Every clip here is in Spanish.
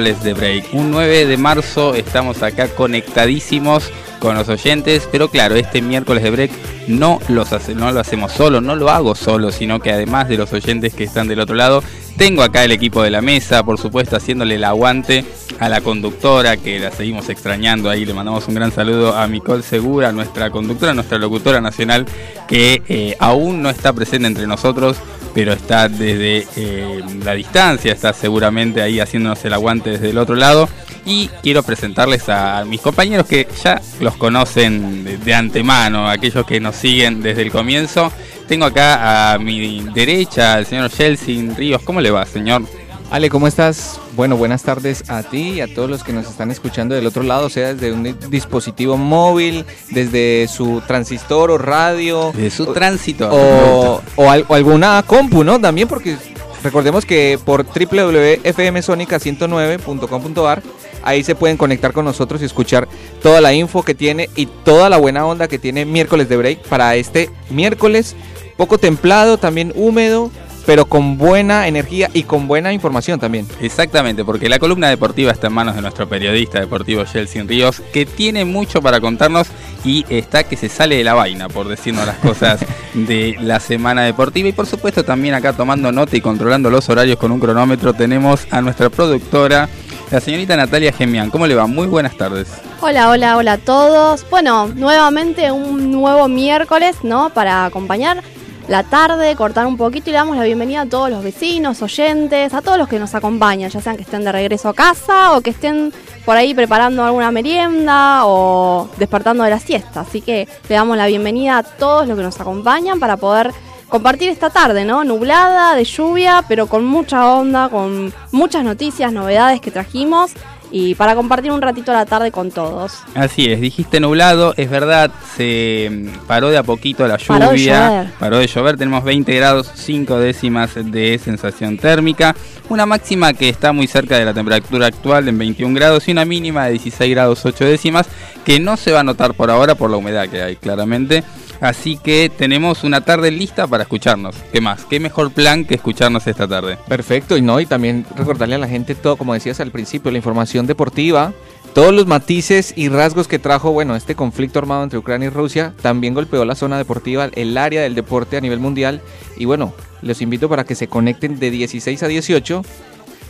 De break. Un 9 de marzo estamos acá conectadísimos con los oyentes, pero claro, este miércoles de break no, los no lo hacemos solo, no lo hago solo, sino que además de los oyentes que están del otro lado, tengo acá el equipo de la mesa, por supuesto, haciéndole el aguante a la conductora, que la seguimos extrañando ahí. Le mandamos un gran saludo a Micole Segura, nuestra conductora, nuestra locutora nacional, que eh, aún no está presente entre nosotros pero está desde eh, la distancia, está seguramente ahí haciéndonos el aguante desde el otro lado. Y quiero presentarles a mis compañeros que ya los conocen de, antemano, aquellos que nos siguen desde el comienzo. Tengo acá a mi derecha al señor Chelsea Ríos. ¿Cómo le va, señor? Ale, ¿cómo estás? Bueno, buenas tardes a ti y a todos los que nos están escuchando del otro lado, sea desde un dispositivo móvil, desde su transistor o radio. De su tránsito. O, alguna compu, ¿no? También porque recordemos que por www.fmsonica109.com.ar ahí se pueden conectar con nosotros y escuchar toda la info que tiene y toda la buena onda que tiene miércoles de break para este miércoles poco templado, también húmedo pero con buena energía y con buena información también. Exactamente, porque la columna deportiva está en manos de nuestro periodista deportivo Chelsea Ríos, que tiene mucho para contarnos y está que se sale de la vaina, por decirnos las cosas de la semana deportiva. Y por supuesto también acá tomando nota y controlando los horarios con un cronómetro tenemos a nuestra productora, la señorita Natalia Gemián. ¿Cómo le va? Muy buenas tardes. Hola, hola, hola a todos. Bueno, nuevamente un nuevo miércoles, ¿no? Para acompañar la tarde, cortar un poquito y le damos la bienvenida a todos los vecinos, oyentes, a todos los que nos acompañan, ya sean que estén de regreso a casa o que estén por ahí preparando alguna merienda o despertando de la siesta. Así que le damos la bienvenida a todos los que nos acompañan para poder compartir esta tarde, ¿no? Nublada, de lluvia, pero con mucha onda, con muchas noticias, novedades que trajimos y para compartir un ratito la tarde con todos. Así es, dijiste nublado, es verdad, se mm, paró de a poquito la lluvia, paró de llover, tenemos 20 grados 5 décimas de sensación térmica, una máxima que está muy cerca de la temperatura actual en 21 grados y una mínima de 16 grados 8 décimas que no se va a notar por ahora por la humedad que hay claramente. Así que tenemos una tarde lista para escucharnos. ¿Qué más? ¿Qué mejor plan que escucharnos esta tarde? Perfecto, y no, y también recordarle a la gente todo, como decías al principio, la información deportiva, todos los matices y rasgos que trajo, bueno, este conflicto armado entre Ucrania y Rusia, también golpeó la zona deportiva, el área del deporte a nivel mundial. Y bueno, los invito para que se conecten de 16 a 18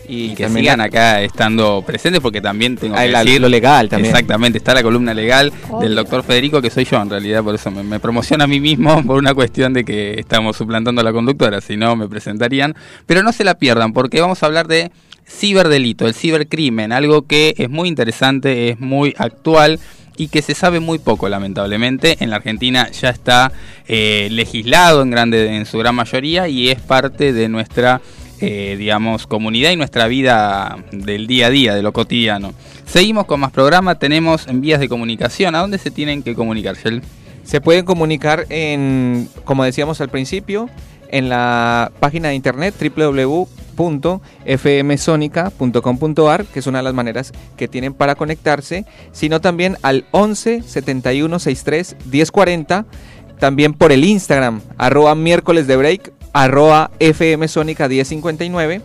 y, que sigan acá estando presentes porque también tengo que decir lo legal también. Exactamente, está la columna legal del doctor Federico, que soy yo en realidad, por eso me, me promociona a mí mismo por una cuestión de que estamos suplantando a la conductora, si no me presentarían. Pero no se la pierdan porque vamos a hablar de ciberdelito, el cibercrimen, algo que es muy interesante, es muy actual y que se sabe muy poco lamentablemente. En la Argentina ya está eh, legislado en grande en su gran mayoría y es parte de nuestra eh, digamos, comunidad y nuestra vida del día a día, de lo cotidiano. Seguimos con más programa, tenemos en vías de comunicación. ¿A dónde se tienen que comunicar, Shell? Se pueden comunicar en, como decíamos al principio, en la página de internet www.fmsonica.com.ar, que es una de las maneras que tienen para conectarse, sino también al 11 71 63 1040, también por el Instagram, arroba miércoles de break, arroba fmsonica 1059,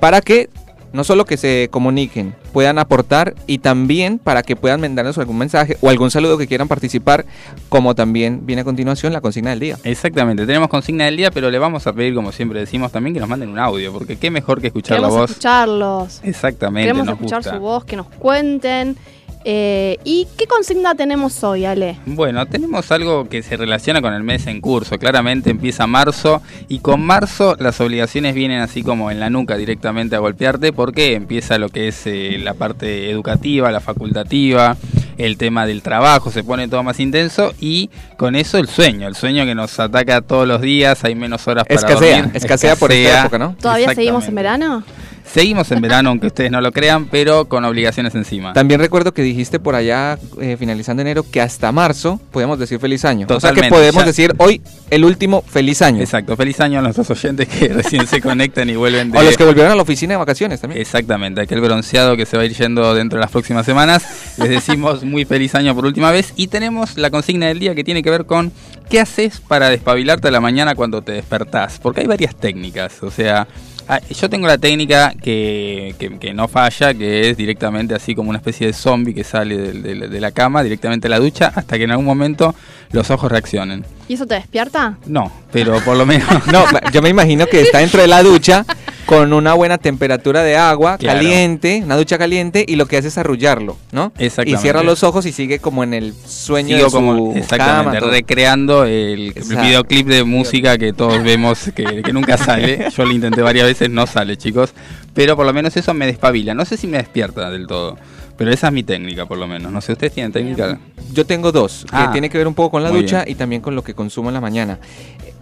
para que no solo que se comuniquen, puedan aportar y también para que puedan mandarnos algún mensaje o algún saludo que quieran participar, como también viene a continuación la consigna del día. Exactamente, tenemos consigna del día, pero le vamos a pedir, como siempre decimos, también que nos manden un audio, porque qué mejor que escuchar Queremos la voz. escucharlos. Exactamente, Queremos nos escuchar gusta. su voz, que nos cuenten. Eh, ¿Y qué consigna tenemos hoy, Ale? Bueno, tenemos algo que se relaciona con el mes en curso. Claramente empieza marzo y con marzo las obligaciones vienen así como en la nuca directamente a golpearte porque empieza lo que es eh, la parte educativa, la facultativa, el tema del trabajo, se pone todo más intenso y con eso el sueño, el sueño que nos ataca todos los días, hay menos horas para Escasea, dormir. escasea por esta época, ¿no? ¿Todavía seguimos en verano? Seguimos en verano, aunque ustedes no lo crean, pero con obligaciones encima. También recuerdo que dijiste por allá, eh, finalizando enero, que hasta marzo podemos decir feliz año. o sea Totalmente, que podemos ya- decir hoy el último feliz año. Exacto, feliz año a nuestros oyentes que recién se conectan y vuelven de... O los que volvieron a la oficina de vacaciones también. Exactamente, aquel bronceado que se va a ir yendo dentro de las próximas semanas. Les decimos muy feliz año por última vez y tenemos la consigna del día que tiene que ver con qué haces para despabilarte a la mañana cuando te despertás. Porque hay varias técnicas, o sea, ah, yo tengo la técnica que, que- que no falla, que es directamente así como una especie de zombie que sale de, la cama, directamente a la ducha, hasta que en algún momento los ojos reaccionen. ¿Y eso te despierta? No, pero por lo menos... No, yo me imagino que está dentro de la ducha con una buena temperatura de agua, Claro. caliente, una ducha caliente, y lo que hace es arrullarlo, ¿no? Exactamente. Y cierra los ojos y sigue como en el sueño Sigo de su como exactamente cama, recreando el, el Exacto. videoclip de música que todos vemos que, que nunca sale. Yo lo intenté varias veces, no sale, chicos. Pero por lo menos eso me despabila. No sé si me despierta del todo. Pero esa es mi técnica, por lo menos. No sé, ¿ustedes tienen técnica? Yo tengo dos, que Ah, tiene que ver un poco con la ducha bien. y también con lo que consumo en la mañana.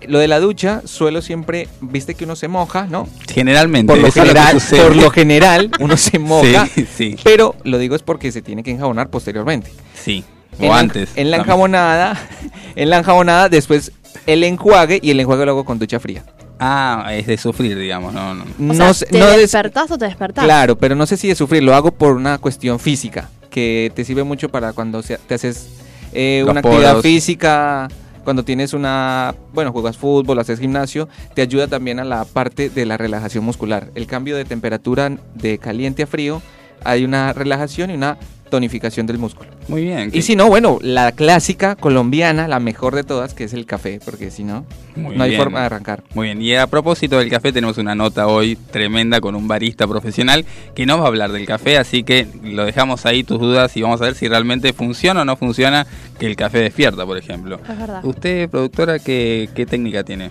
Lo de la ducha, suelo siempre, viste que uno se moja, ¿no? Generalmente. Por lo, que general, por lo general, uno se moja, Sí, sí, pero lo digo es porque se tiene que enjabonar posteriormente. sí. En O la- antes. En la también. enjabonada, en la enjabonada, después el enjuague y el enjuague lo hago con ducha fría. Ah, es de sufrir, digamos. No, no. O no sea, sé- ¿te no des- despertás o te despertás? Claro, pero no sé si de sufrir, lo hago por una cuestión física, que te sirve mucho para cuando se- te haces eh, una actividad poros. física, cuando tienes una, bueno, juegas fútbol, haces gimnasio, te ayuda también a la parte de la relajación muscular. El cambio de temperatura de caliente a frío, hay una relajación y una tonificación del músculo. Muy bien. Y si no, bueno, la clásica colombiana, la mejor de todas, que es el café, porque si no, Muy no hay bien. forma de arrancar. Muy bien, y a propósito del café tenemos una nota hoy tremenda con un barista profesional que nos va a hablar del café, así que lo dejamos ahí tus dudas y vamos a ver si realmente funciona o no funciona que el café despierta, por ejemplo. Es verdad. Usted, productora, ¿qué, qué técnica tiene?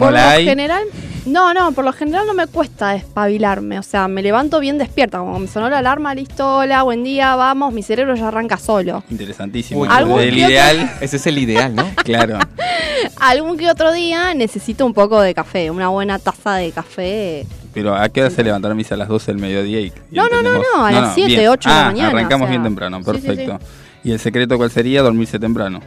¿No Por lo hay? general, no, no, por lo general no me cuesta despabilarme, o sea, me levanto bien despierta, como me sonó la alarma, listo, hola, buen día, vamos, mi cerebro ya arranca solo. Interesantísimo. Uy, ¿Algún el que ideal, Ese es el ideal, ¿no? claro. Algún que otro día necesito un poco de café, una buena taza de café. Pero ¿a qué hora se levantar a misa a las 12 del mediodía? Y, y No, no, no, no, a las 7, bien. 8 de la Ah, mañana, arrancamos o sea. bien temprano, Sí, sí, sí. perfecto. ¿Y el secreto cuál sería? Dormirse temprano.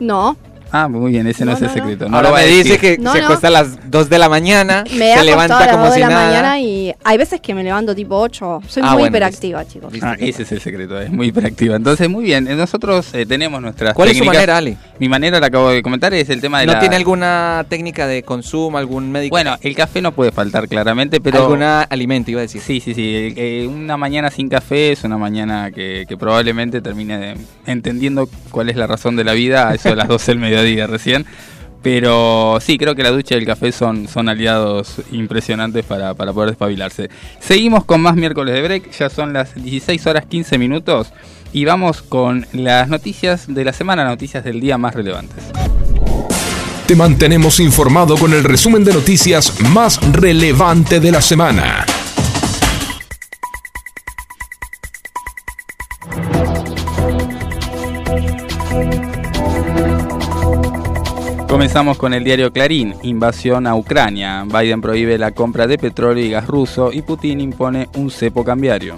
No, Ah, muy bien, ese no, No, es el secreto. No Ahora lo va a me dice que No, se no. acuesta a las 2 de la mañana, me se levanta a las como 2 de si la nada. mañana y hay veces que me levanto tipo 8. Soy Ah, muy bueno, hiperactiva, chicos. Ah, ese es el secreto, es muy hiperactiva. Entonces, muy bien, eh, nosotros eh, tenemos nuestras ¿Cuál es su manera, Ale? Mi manera, la acabo de comentar, es el tema de ¿No la... tiene alguna técnica de consumo, algún médico? Bueno, el café no puede faltar claramente, pero... alguna alimento, iba a decir. Sí, sí, sí. eh, una mañana sin café es una mañana que, que probablemente termine de- entendiendo cuál es la razón de la vida a eso de las 12 del mediodía recién. Pero sí, creo que la ducha y el café son, son aliados impresionantes para, para poder despabilarse. Seguimos con más miércoles de break, ya son las 16 horas 15 minutos y vamos con las noticias de la semana, noticias del día más relevantes. Te mantenemos informado con el resumen de noticias más relevante de la semana. Comenzamos con el diario Clarín, invasión a Ucrania. Biden prohíbe la compra de petróleo y gas ruso y Putin impone un cepo cambiario.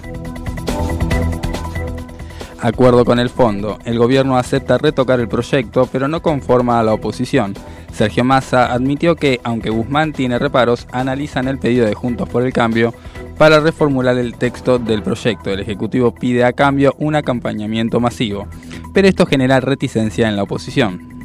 Acuerdo con el fondo. El gobierno acepta retocar el proyecto, pero no conforma a la oposición. Sergio Massa admitió que, aunque Guzmán tiene reparos, analizan el pedido de Juntos por el Cambio para reformular el texto del proyecto. El Ejecutivo pide a cambio un acompañamiento masivo, pero esto genera reticencia en la oposición.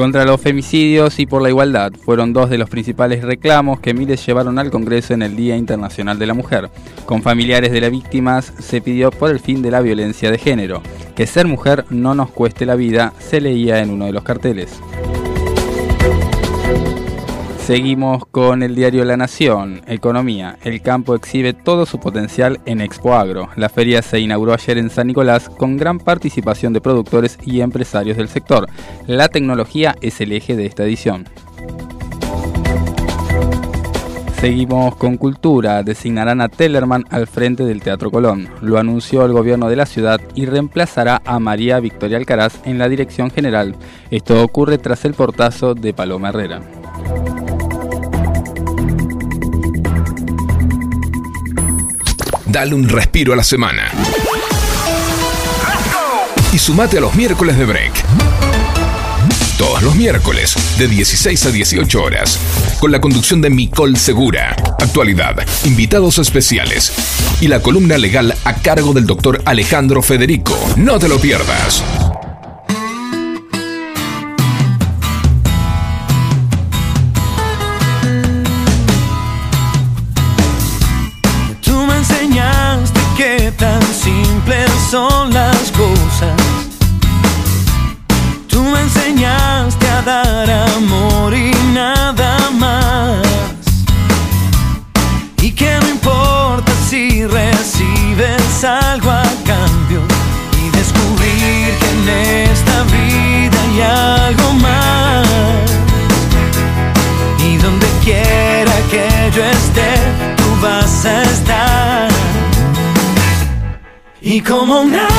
Contra los femicidios y por la igualdad fueron dos de los principales reclamos que miles llevaron al Congreso en el Día Internacional de la Mujer. Con familiares de las víctimas se pidió por el fin de la violencia de género. Que ser mujer no nos cueste la vida, se leía en uno de los carteles. Seguimos con el diario La Nación, Economía. El campo exhibe todo su potencial en Expo Agro. La feria se inauguró ayer en San Nicolás con gran participación de productores y empresarios del sector. La tecnología es el eje de esta edición. Seguimos con cultura. Designarán a Tellerman al frente del Teatro Colón. Lo anunció el gobierno de la ciudad y reemplazará a María Victoria Alcaraz en la dirección general. Esto ocurre tras el portazo de Paloma Herrera. Dale un respiro a la semana. Y sumate a los miércoles de break. Todos los miércoles, de 16 a 18 horas, con la conducción de Micol Segura, actualidad, invitados especiales y la columna legal a cargo del doctor Alejandro Federico. No te lo pierdas. Y como un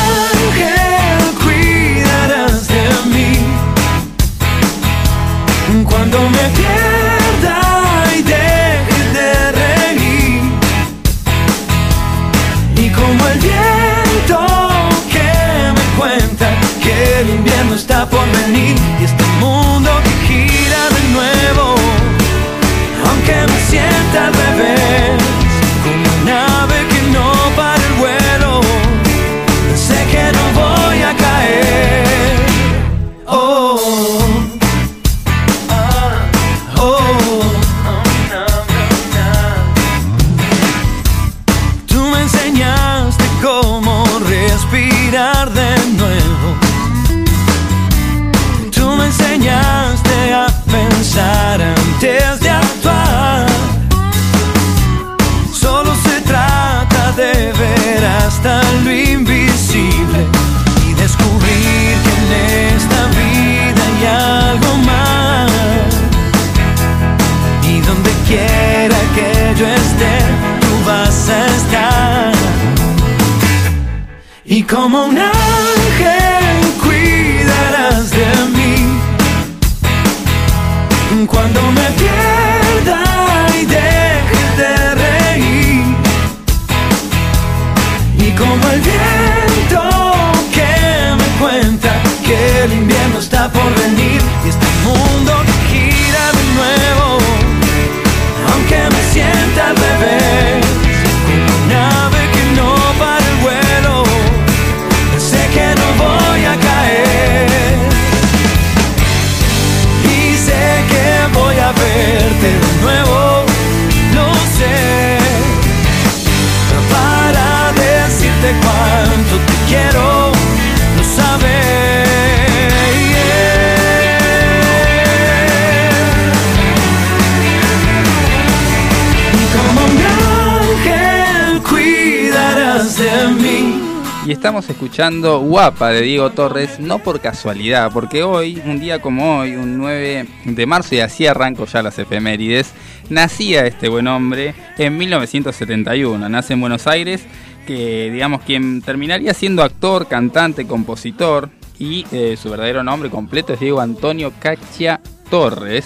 estamos escuchando Guapa de Diego Torres, no por casualidad, porque hoy, un día como hoy, un 9 de marzo, y así arranco ya las efemérides, nacía este buen hombre en 1971. Nace en Buenos Aires, que digamos quien terminaría siendo actor, cantante, compositor, y eh, su verdadero nombre completo es Diego Antonio Cachia Torres.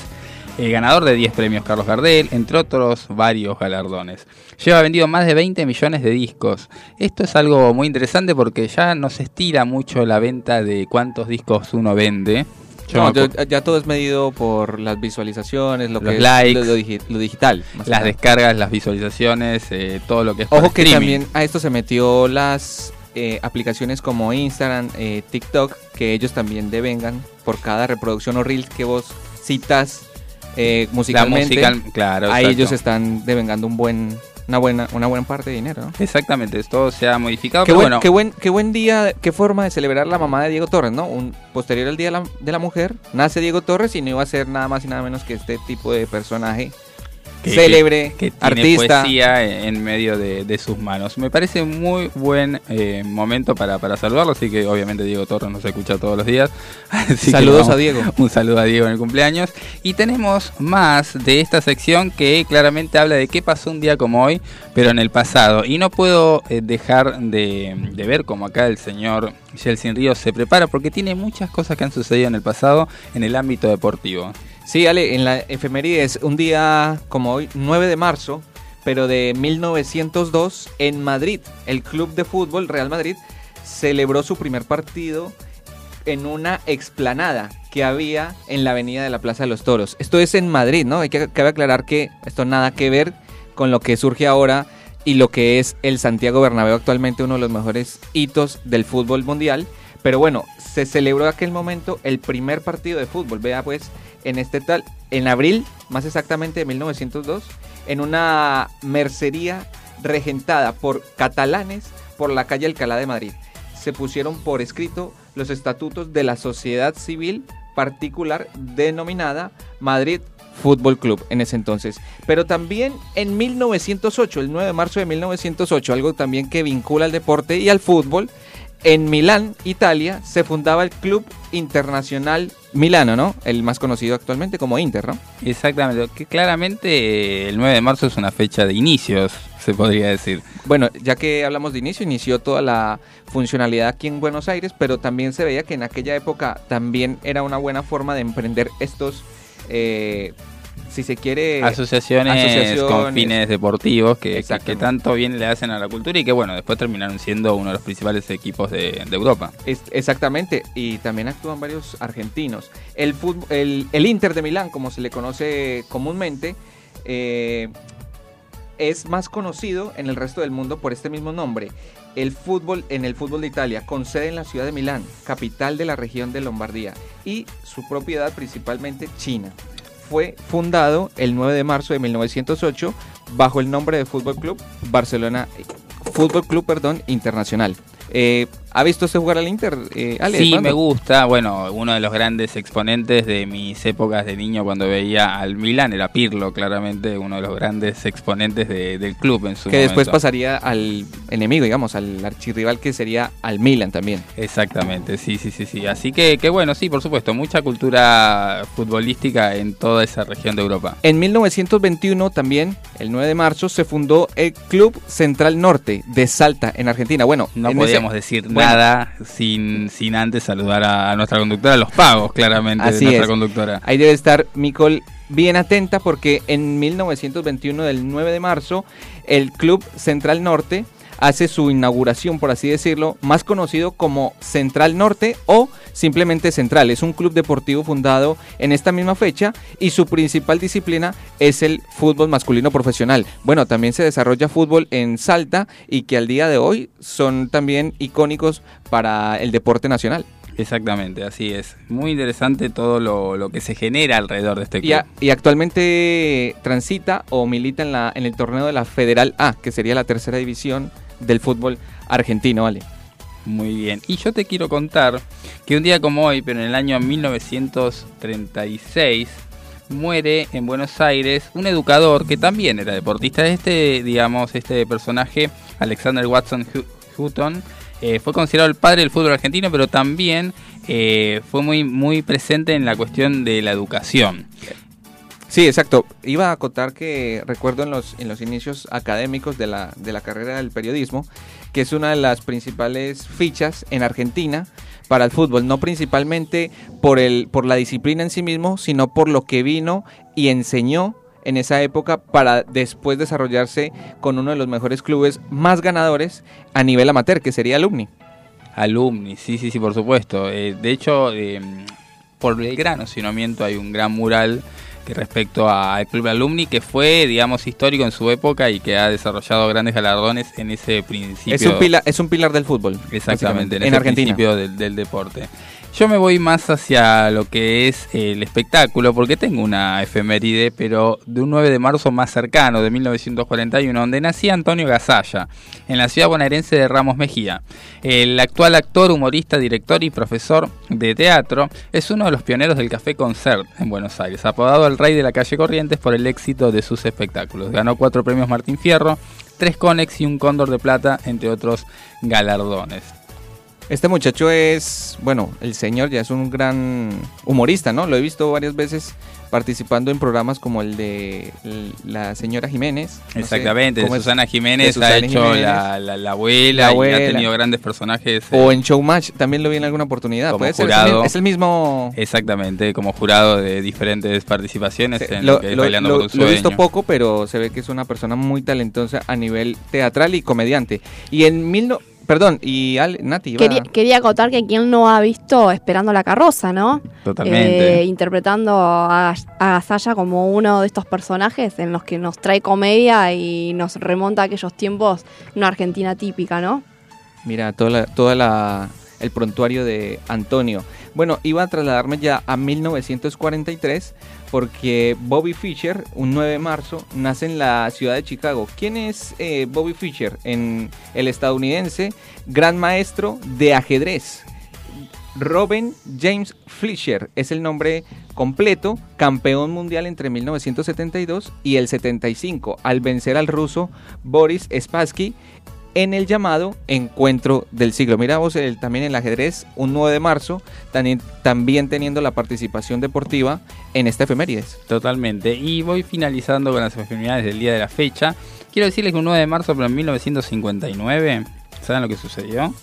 Eh, ganador de 10 premios Carlos Gardel, entre otros varios galardones. Lleva vendido más de 20 millones de discos. Esto es algo muy interesante porque ya no se estira mucho la venta de cuántos discos uno vende. No, yo- ya todo es medido por las visualizaciones, lo Los que es likes. lo, lo digi- lo digital. las descargas, las visualizaciones, eh, todo lo que es Ojo que streaming. también a esto se metió las eh, aplicaciones como Instagram, eh, TikTok, que ellos también devengan por cada reproducción o reel que vos citas eh, la musicalmente. musical, claro. ahí ellos están devengando un buen, una buena, una buena parte de dinero. ¿no? Exactamente, todo se ha modificado, Qué pero buen, bueno, qué, buen, qué buen día, qué forma de celebrar la mamá de Diego Torres, ¿no? Un posterior al Día de la, de la Mujer, nace Diego Torres y no iba a ser nada más y nada menos que este tipo de personaje Que- célebre, que tiene artista. poesía en medio de, de sus manos. Me parece muy buen eh, momento para, para saludarlo, así que obviamente Diego Torres nos escucha todos los días. así que Saludos vamos- a Diego. Un saludo a Diego en el cumpleaños. Y tenemos más de esta sección que claramente habla de qué pasó un día como hoy, pero en el pasado. Y no puedo eh, dejar de, de ver como acá el señor Yeltsin Ríos se prepara porque tiene muchas cosas que han sucedido en el pasado en el ámbito deportivo. Sí, Ale, en la efemérides, un día como hoy, 9 de marzo, pero de 1902, en Madrid, el club de fútbol Real Madrid celebró su primer partido en una explanada que había en la avenida de la Plaza de los Toros. Esto es en Madrid, ¿no? Hay que cabe aclarar que esto nada que ver con lo que surge ahora y lo que es el Santiago Bernabéu actualmente uno de los mejores hitos del fútbol mundial. Pero bueno, se celebró aquel momento el primer partido de fútbol. Vea pues, en este tal, en abril, más exactamente de 1902, en una mercería regentada por catalanes por la calle Alcalá de Madrid. Se pusieron por escrito los estatutos de la sociedad civil particular denominada Madrid Fútbol Club en ese entonces. Pero también en 1908, el 9 de marzo de 1908, algo también que vincula al deporte y al fútbol, en Milán, Italia, se fundaba el Club Internacional Milano, ¿no? El más conocido actualmente como Inter, ¿no? Exactamente, que claramente eh, el 9 de marzo es una fecha de inicios, se podría decir. Bueno, ya que hablamos de inicio, inició toda la funcionalidad aquí en Buenos Aires, pero también se veía que en aquella época también era una buena forma de emprender estos, eh, si se quiere, asociaciones, con fines deportivos que, que, tanto bien le hacen a la cultura y que bueno, después terminaron siendo uno de los principales equipos de, de Europa. Es- exactamente, y también actúan varios argentinos. El, el Inter de Milán, como se le conoce comúnmente, eh, es más conocido en el resto del mundo por este mismo nombre. El fútbol en el fútbol de Italia, con sede en la ciudad de Milán, capital de la región de Lombardía, y su propiedad principalmente China. Fue fundado el 9 de marzo de 1908 bajo el nombre de Fútbol Club Barcelona Fútbol Club, perdón, Internacional. Eh, ¿Ha visto usted jugar al Inter, eh, Ale? sí, ¿Cuándo? me gusta. Bueno, uno de los grandes exponentes de mis épocas de niño cuando veía al Milan era Pirlo, claramente uno de los grandes exponentes de- del club en su Que después pasaría al enemigo, digamos, al archirrival que sería al Milan también. Exactamente, sí, sí, sí, sí. Así que, que bueno, sí, por supuesto, mucha cultura futbolística en toda esa región de Europa. En 1921 también, el 9 de marzo, se fundó el Club Central Norte de Salta, en Argentina. Bueno, No podíamos ese- decir bueno. Nada sin, sin antes saludar a, a nuestra conductora, los pagos, claramente, Así de nuestra es. conductora. Ahí debe estar Micol bien atenta porque en 1921 del 9 de marzo el Club Central Norte hace su inauguración, por así decirlo, más conocido como Central Norte o simplemente Central. Es un club deportivo fundado en esta misma fecha y su principal disciplina es el fútbol masculino profesional. Bueno, también se desarrolla fútbol en Salta y que al día de hoy son también icónicos para el deporte nacional. Exactamente, así es. Muy interesante todo lo, lo que se genera alrededor de este club. Y, a- y actualmente transita o milita en, la, en el torneo de la Federal A, que sería la tercera división del fútbol argentino, ¿vale? Muy bien. Y yo te quiero contar que un día como hoy, pero en el año 1936, muere en Buenos Aires un educador que también era deportista. Este, digamos, este personaje, Alexander Watson Hu- Hutton, eh, fue considerado el padre del fútbol argentino, pero también eh, fue muy, muy presente en la cuestión de la educación. Sí, exacto. Iba a acotar que recuerdo en los, en los inicios académicos de la, de la carrera del periodismo, que es una de las principales fichas en Argentina para el fútbol, no principalmente por, el, por la disciplina en sí mismo, sino por lo que vino y enseñó en esa época para después desarrollarse con uno de los mejores clubes más ganadores a nivel amateur, que sería Alumni. Alumni, sí, sí, sí, por supuesto. Eh, de hecho, eh, por el gran si no miento, hay un gran mural que respecto al Club Alumni, que fue, digamos, histórico en su época y que ha desarrollado grandes galardones en ese principio. Es un pilar, es un pilar del fútbol. Exactamente, en, ese Argentina. principio del, del deporte. Yo me voy más hacia lo que es el espectáculo, porque tengo una efeméride, pero de un 9 de marzo más cercano, de 1941, donde nacía Antonio Gasalla, en la ciudad bonaerense de Ramos Mejía. El actual actor, humorista, director y profesor de teatro es uno de los pioneros del Café Concert en Buenos Aires, apodado el Rey de la Calle Corrientes por el éxito de sus espectáculos. Ganó cuatro premios Martín Fierro, tres Conex y un Cóndor de Plata, entre otros galardones. Este muchacho es, bueno, el señor ya es un gran humorista, ¿no? Lo he visto varias veces participando en programas como el de la señora Jiménez. No Exactamente, de Susana Jiménez de Susana ha hecho Jiménez, la, la, la, abuela la, abuela y ha tenido grandes personajes. O eh, en Showmatch también lo vi en alguna oportunidad. Como ¿Puede jurado. Ser? Es el mismo. Exactamente, como jurado de diferentes participaciones en lo, lo que es lo, Bailando lo, por un lo he visto poco, pero se ve que es una persona muy talentosa a nivel teatral y comediante. Y en mil no, Perdón, y Al, Nati. Quería, quería acotar que quien no ha visto Esperando la carroza, ¿no? Totalmente. Eh, interpretando a, a Gasalla como uno de estos personajes en los que nos trae comedia y nos remonta a aquellos tiempos, una Argentina típica, ¿no? Mira, toda la, toda la, el prontuario de Antonio. Bueno, iba a trasladarme ya a 1943 porque Bobby Fischer, un 9 de marzo, nace en la ciudad de Chicago. ¿Quién es eh, Bobby Fischer? En el estadounidense, gran maestro de ajedrez. Robin James Fischer es el nombre completo, campeón mundial entre 1972 y el 75, al vencer al ruso Boris Spassky en el llamado Encuentro del Siglo. Mira vos el, también en el ajedrez, un 9 de marzo, también, también teniendo la participación deportiva en esta efemérides. Totalmente. Y voy finalizando con las efemérides del día de la fecha. Quiero decirles que un 9 de marzo, pero en 1959, ¿saben lo que sucedió?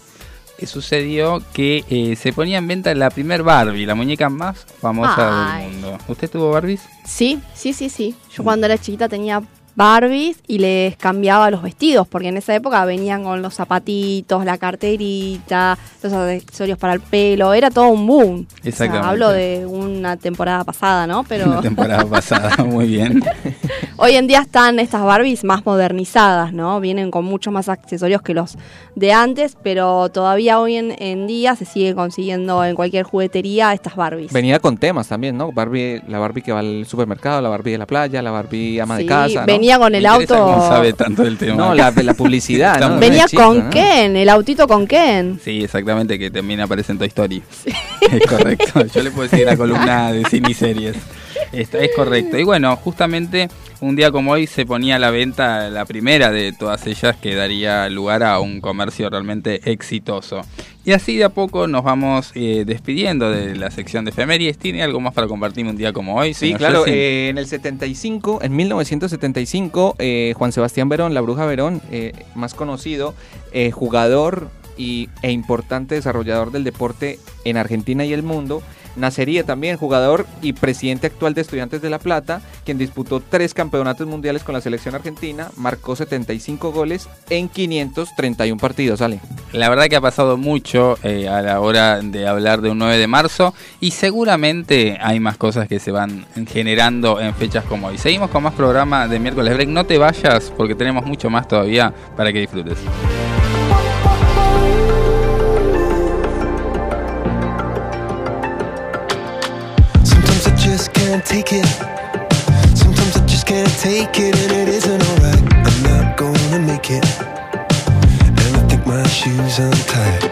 Que sucedió que eh, se ponía en venta la primer Barbie, la muñeca más famosa Ay. del mundo. ¿Usted tuvo Barbies? Sí, sí, sí, sí. Yo cuando era chiquita tenía Barbies y les cambiaba los vestidos, porque en esa época venían con los zapatitos, la carterita, los accesorios para el pelo, era todo un boom. O sea, Exactamente. hablo de una temporada pasada, ¿no? Pero La temporada pasada, muy bien. hoy en día están estas Barbies más modernizadas, ¿no? Vienen con muchos más accesorios que los de antes, pero todavía hoy en, en día se sigue consiguiendo en cualquier juguetería estas Barbies. Venía con temas también, ¿no? Barbie, la Barbie que va al supermercado, la Barbie de la playa, la Barbie ama de Sí, casa. ¿no? venía con el auto. cómo sabe tanto del tema. No, la, la publicidad, ¿no? Venía chico, con ¿no? Ken, el autito con Ken. Sí, exactamente, que también aparece en Toy Story. Es correcto. Yo le puedo decir la columna de cine y series. Esto es correcto. Y bueno, justamente un día como hoy se ponía a la venta la primera de todas ellas que daría lugar a un comercio realmente exitoso. Y así de a poco nos vamos eh, despidiendo de la sección de efemérides. ¿Tiene algo más para compartir un día como hoy? Sí, claro. Eh, en el 75, en 1975, eh, Juan Sebastián Verón, la Bruja Verón, eh, más conocido, jugador y, e importante desarrollador del deporte en Argentina y el mundo, nacería también jugador y presidente actual de Estudiantes de La Plata, quien disputó tres campeonatos mundiales con la selección argentina, marcó 75 goles en 531 partidos, ¿sale? La verdad que ha pasado mucho eh, a la hora de hablar de un 9 de marzo y seguramente hay más cosas que se van generando en fechas como hoy. Seguimos con más programa de miércoles break. No te vayas porque tenemos mucho más todavía para que disfrutes. Can't take it. Sometimes I just can't take it, and it isn't alright. I'm not gonna make it. And I think my shoes untied.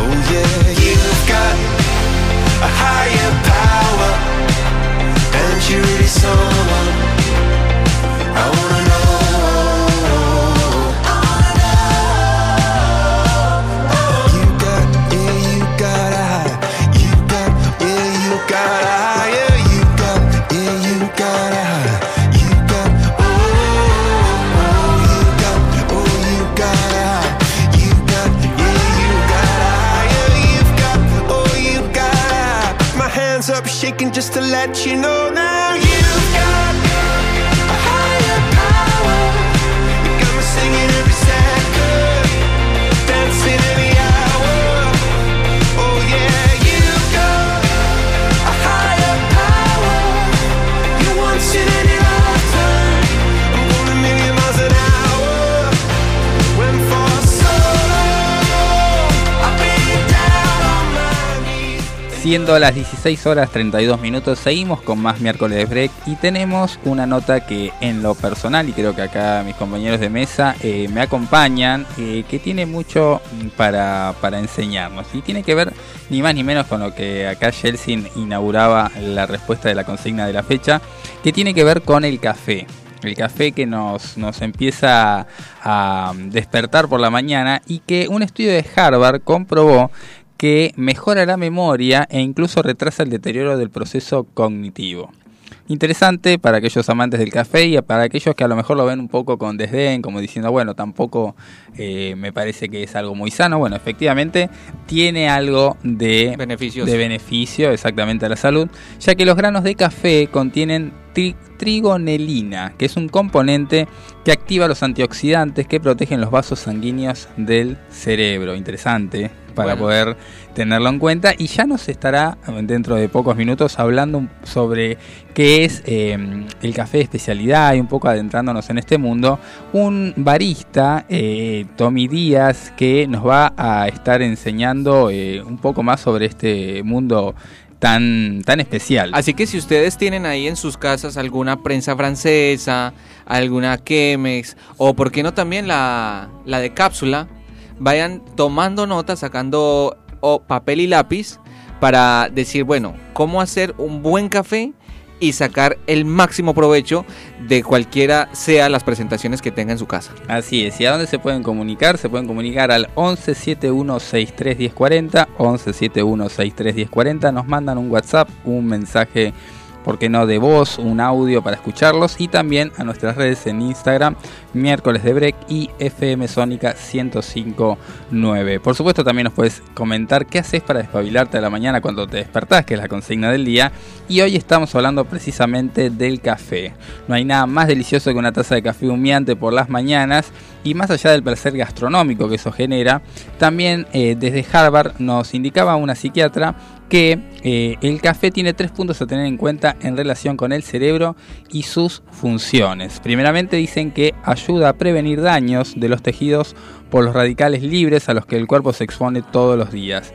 Oh yeah, you've got a higher power, and you're someone just to let you know now. You've Siendo las 16 horas 32 minutos, seguimos con más miércoles de break y tenemos una nota que en lo personal, y creo que acá mis compañeros de mesa eh, me acompañan, eh, que tiene mucho para, para enseñarnos y tiene que ver ni más ni menos con lo que acá Yeltsin inauguraba la respuesta de la consigna de la fecha, que tiene que ver con el café. El café que nos, nos empieza a despertar por la mañana y que un estudio de Harvard comprobó que mejora la memoria e incluso retrasa el deterioro del proceso cognitivo. Interesante para aquellos amantes del café y para aquellos que a lo mejor lo ven un poco con desdén, como diciendo, bueno, tampoco eh, me parece que es algo muy sano. Bueno, efectivamente tiene algo de de beneficio exactamente a la salud, ya que los granos de café contienen tri- trigonelina, que es un componente que activa los antioxidantes que protegen los vasos sanguíneos del cerebro. Interesante para Bueno. poder tenerlo en cuenta. Y ya nos estará dentro de pocos minutos hablando sobre qué es eh, el café de especialidad y un poco adentrándonos en este mundo. Un barista eh, Tommy Díaz que nos va a estar enseñando eh, un poco más sobre este mundo tan tan especial. Así que si ustedes tienen ahí en sus casas alguna prensa francesa, alguna Chemex, o por qué no también la, la de cápsula, vayan tomando notas, sacando papel y lápiz para decir, bueno, cómo hacer un buen café y sacar el máximo provecho de cualquiera sea las presentaciones que tenga en su casa. Así es, ¿y a dónde se pueden comunicar? Se pueden comunicar al 11 71 63 1040, 11 71 63 1040, nos mandan un WhatsApp, un mensaje, ¿por qué no?, de voz, un audio para escucharlos y también a nuestras redes en Instagram, miércoles de break y FM Sónica 1059. Por supuesto también nos puedes comentar qué haces para despabilarte a la mañana cuando te despertás, que es la consigna del día, y hoy estamos hablando precisamente del café. No hay nada más delicioso que una taza de café humeante por las mañanas y más allá del placer gastronómico que eso genera, también eh, desde Harvard nos indicaba una psiquiatra que eh, el café tiene tres puntos a tener en cuenta en relación con el cerebro y sus funciones. Primeramente dicen que ayuda a prevenir daños de los tejidos por los radicales libres a los que el cuerpo se expone todos los días.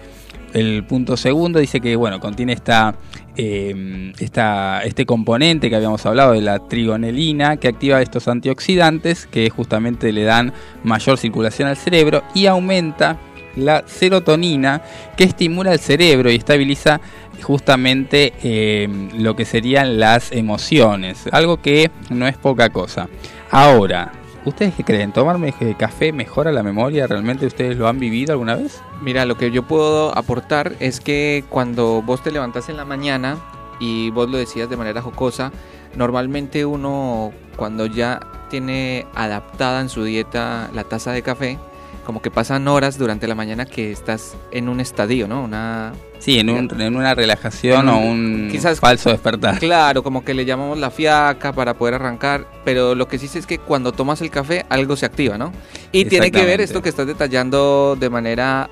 El punto segundo dice que bueno, contiene esta, eh, esta, este componente que habíamos hablado de la trigonelina que activa estos antioxidantes que justamente le dan mayor circulación al cerebro y aumenta la serotonina que estimula el cerebro y estabiliza justamente eh, lo que serían las emociones, algo que no es poca cosa. Ahora, ¿Ustedes qué creen? ¿Tomar me- eh, café mejora la memoria? ¿Realmente ustedes lo han vivido alguna vez? Mira, lo que yo puedo aportar es que cuando vos te levantás en la mañana y vos lo decías de manera jocosa, normalmente uno cuando ya tiene adaptada en su dieta la taza de café, como que pasan horas durante la mañana que estás en un estadio, ¿no? Una Sí, en, un- en una relajación En o un- quizás- falso despertar. Claro, como que le llamamos la fiaca para poder arrancar, pero lo que sí sé es que cuando tomas el café algo se activa, ¿no? Y tiene que ver esto que estás detallando de manera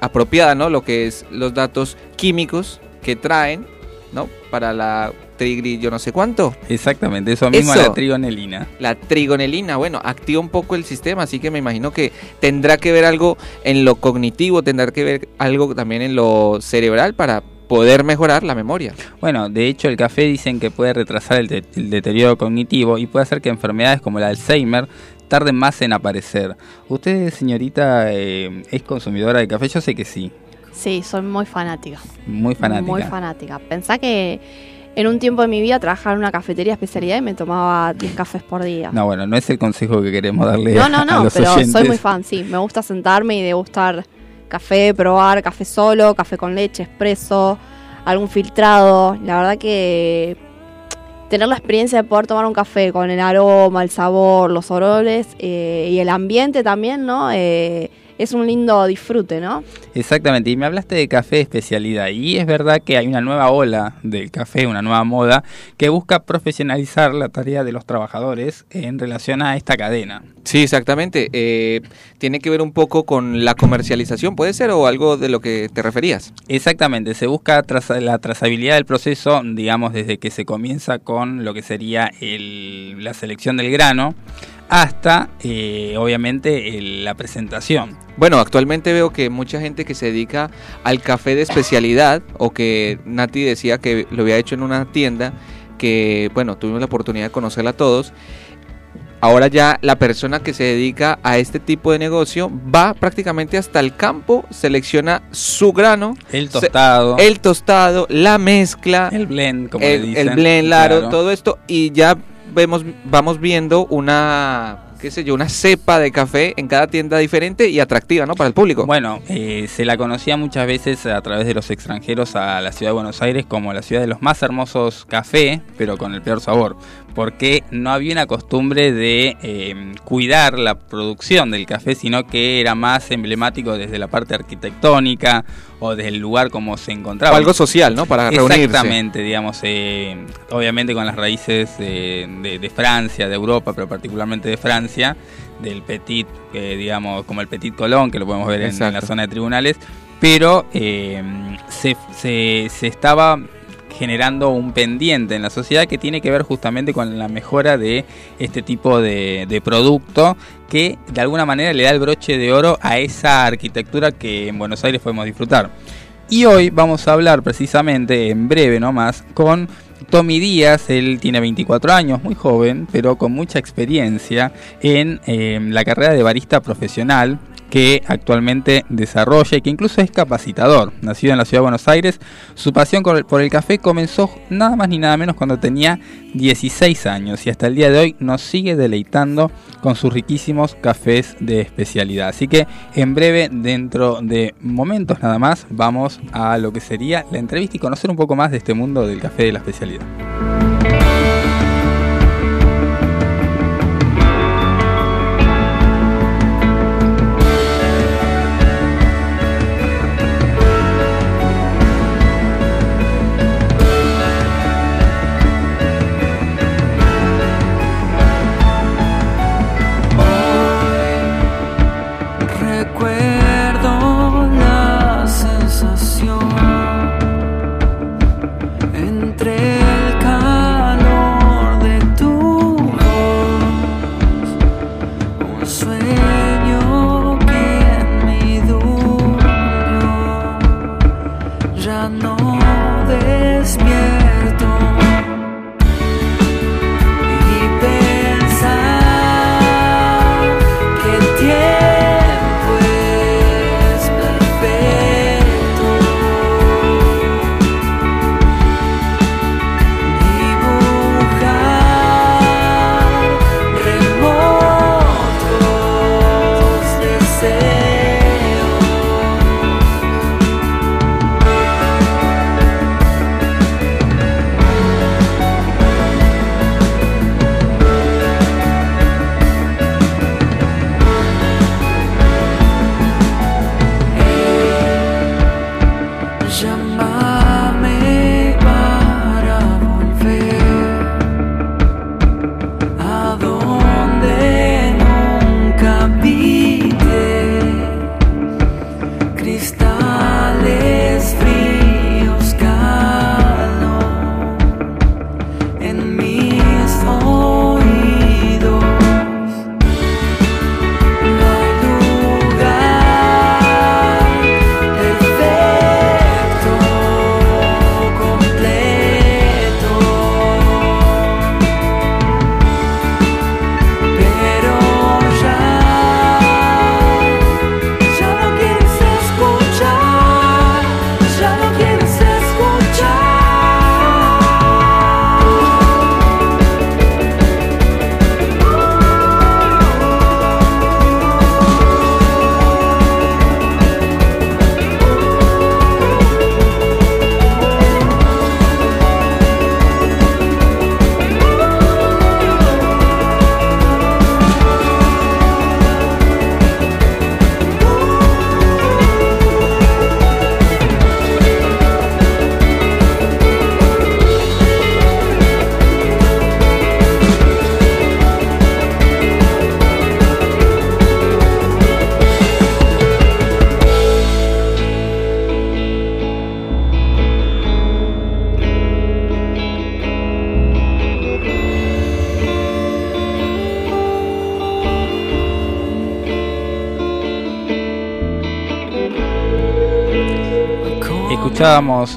apropiada, ¿no? Lo que es los datos químicos que traen, ¿no? Para la trigri yo no sé cuánto. Exactamente, eso mismo Eso. la trigonelina. La trigonelina, bueno, activa un poco el sistema, así que me imagino que tendrá que ver algo en lo cognitivo, tendrá que ver algo también en lo cerebral para poder mejorar la memoria. Bueno, de hecho el café dicen que puede retrasar el, de- el deterioro cognitivo y puede hacer que enfermedades como el Alzheimer tarden más en aparecer. ¿Usted, señorita, eh, es consumidora de café? Yo sé que sí, Sí, soy muy fanática. muy fanática. Muy fanática. Pensá que en un tiempo de mi vida trabajaba en una cafetería especialidad y me tomaba 10 cafés por día. no, bueno, no es el consejo que queremos darle No, no, a no, los pero oyentes. soy muy fan, sí. Me gusta sentarme y degustar café, probar café solo, café con leche, expreso, algún filtrado. La verdad que tener la experiencia de poder tomar un café con el aroma, el sabor, los olores eh, y el ambiente también, ¿no? Eh, es un lindo disfrute, ¿no? Exactamente, y me hablaste de café de especialidad, y es verdad que hay una nueva ola del café, una nueva moda, que busca profesionalizar la tarea de los trabajadores en relación a esta cadena. Sí, exactamente. Eh, tiene que ver un poco con la comercialización, ¿puede ser? ¿O algo de lo que te referías? Exactamente, se busca traza- la trazabilidad del proceso, digamos, desde que se comienza con lo que sería el- la selección del grano hasta, eh, obviamente, el- la presentación. Bueno, actualmente veo que mucha gente que se dedica al café de especialidad, o que Nati decía que lo había hecho en una tienda, que, bueno, tuvimos la oportunidad de conocerla todos. Ahora ya la persona que se dedica a este tipo de negocio va prácticamente hasta el campo, selecciona su grano, El Se- tostado, el tostado, la mezcla, el blend, como le el, dicen. el blend, claro. todo esto y ya vemos vamos viendo una qué sé yo, una cepa de café en cada tienda diferente y atractiva, ¿no? Para el público. Bueno, eh, se la conocía muchas veces a través de los extranjeros a la ciudad de Buenos Aires como la ciudad de los más hermosos café, pero con el peor sabor, porque no había una costumbre de eh, cuidar la producción del café, sino que era más emblemático desde la parte arquitectónica o desde el lugar como se encontraba. o algo social, ¿no? Para reunirse. Exactamente, digamos, eh, obviamente con las raíces eh, de, de Francia, de Europa, pero particularmente de Francia, del Petit, eh, digamos, como el Petit Colón, que lo podemos ver en, en la zona de tribunales, pero eh, se, se, se estaba generando un pendiente en la sociedad que tiene que ver justamente con la mejora de este tipo de, producto que de alguna manera le da el broche de oro a esa arquitectura que en Buenos Aires podemos disfrutar. Y hoy vamos a hablar precisamente, en breve nomás, con Tommy Díaz. Él tiene 24 años, muy joven, pero con mucha experiencia en eh, la carrera de barista profesional que actualmente desarrolla y que incluso es capacitador. Nacido en la ciudad de Buenos Aires, su pasión por el, café comenzó nada más ni nada menos cuando tenía 16 años y hasta el día de hoy nos sigue deleitando con sus riquísimos cafés de especialidad. Así que en breve, dentro de momentos nada más, vamos a lo que sería la entrevista y conocer un poco más de este mundo del café de la especialidad.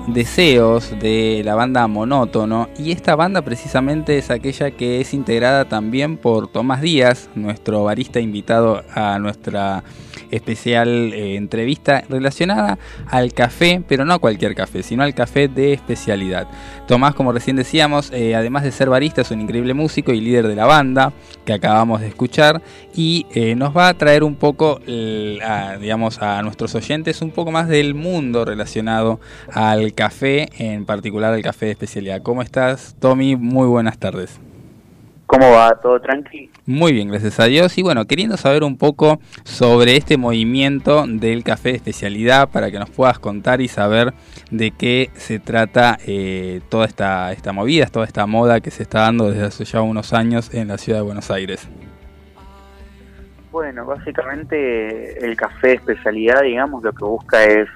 Deseos de la banda Monótono y esta banda precisamente es aquella que es integrada también por Tomás Díaz, nuestro barista invitado a nuestra especial eh, entrevista relacionada al café, pero no a cualquier café, sino al café de especialidad. Tomás, como recién decíamos, eh, además de ser barista, es un increíble músico y líder de la banda que acabamos de escuchar y eh, nos va a traer un poco, digamos, a nuestros oyentes un poco más del mundo relacionado al café, en particular al café de especialidad. ¿Cómo estás, Tommy? Muy buenas tardes. ¿Cómo va? ¿Todo tranquilo? Muy bien, gracias a Dios. Y bueno, queriendo saber un poco sobre este movimiento del café de especialidad para que nos puedas contar y saber de qué se trata eh, toda esta, esta movida, toda esta moda que se está dando desde hace ya unos años en la ciudad de Buenos Aires. Bueno, básicamente el café de especialidad, digamos, lo que busca es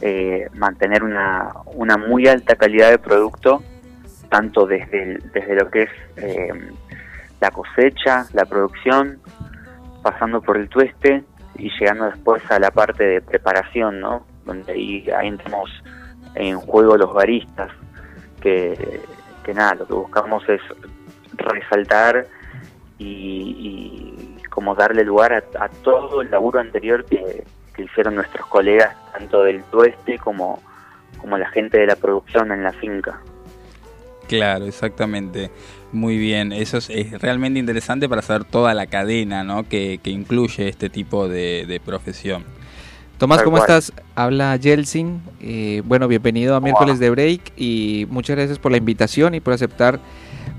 eh, mantener una, una muy alta calidad de producto tanto desde, desde lo que es eh, la cosecha, la producción, pasando por el tueste y llegando después a la parte de preparación, ¿no? Donde ahí, entramos en juego los baristas, que, nada, lo que buscamos es resaltar y, como darle lugar a, todo el laburo anterior que, que, hicieron nuestros colegas, tanto del tueste como, como la gente de la producción en la finca. Claro, exactamente. Muy bien, eso es, realmente interesante para saber toda la cadena ¿no? que, incluye este tipo de, profesión. Tomás, ¿cómo estás? Habla Jelsin. Eh, bueno, bienvenido a Miércoles de Break y muchas gracias por la invitación y por aceptar,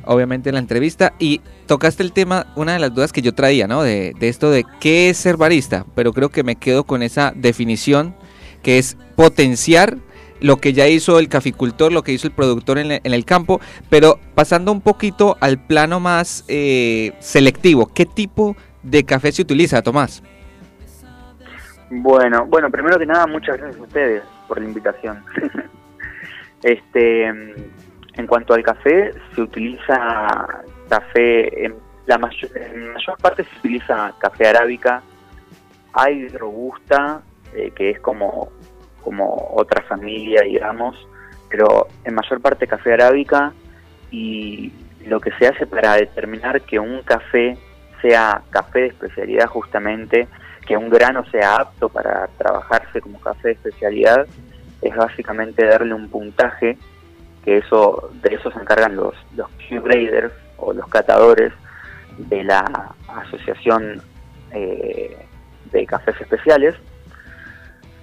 obviamente, la entrevista. Y tocaste el tema, una de las dudas que yo traía, ¿no? De, de esto de qué es ser barista, pero creo que me quedo con esa definición que es potenciar lo que ya hizo el caficultor, lo que hizo el productor en, el campo, pero pasando un poquito al plano más eh, selectivo, ¿qué tipo de café se utiliza, Tomás? Bueno, bueno, primero que nada, muchas gracias a ustedes por la invitación. este, en cuanto al café, se utiliza café, en la mayor, en mayor parte se utiliza café arábica, hay robusta, eh, que es como como otra familia, digamos, pero en mayor parte café arábica y lo que se hace para determinar que un café sea café de especialidad justamente, que un grano sea apto para trabajarse como café de especialidad, es básicamente darle un puntaje, que eso de eso se encargan los, los Q-graders o los catadores de la Asociación eh, de Cafés Especiales,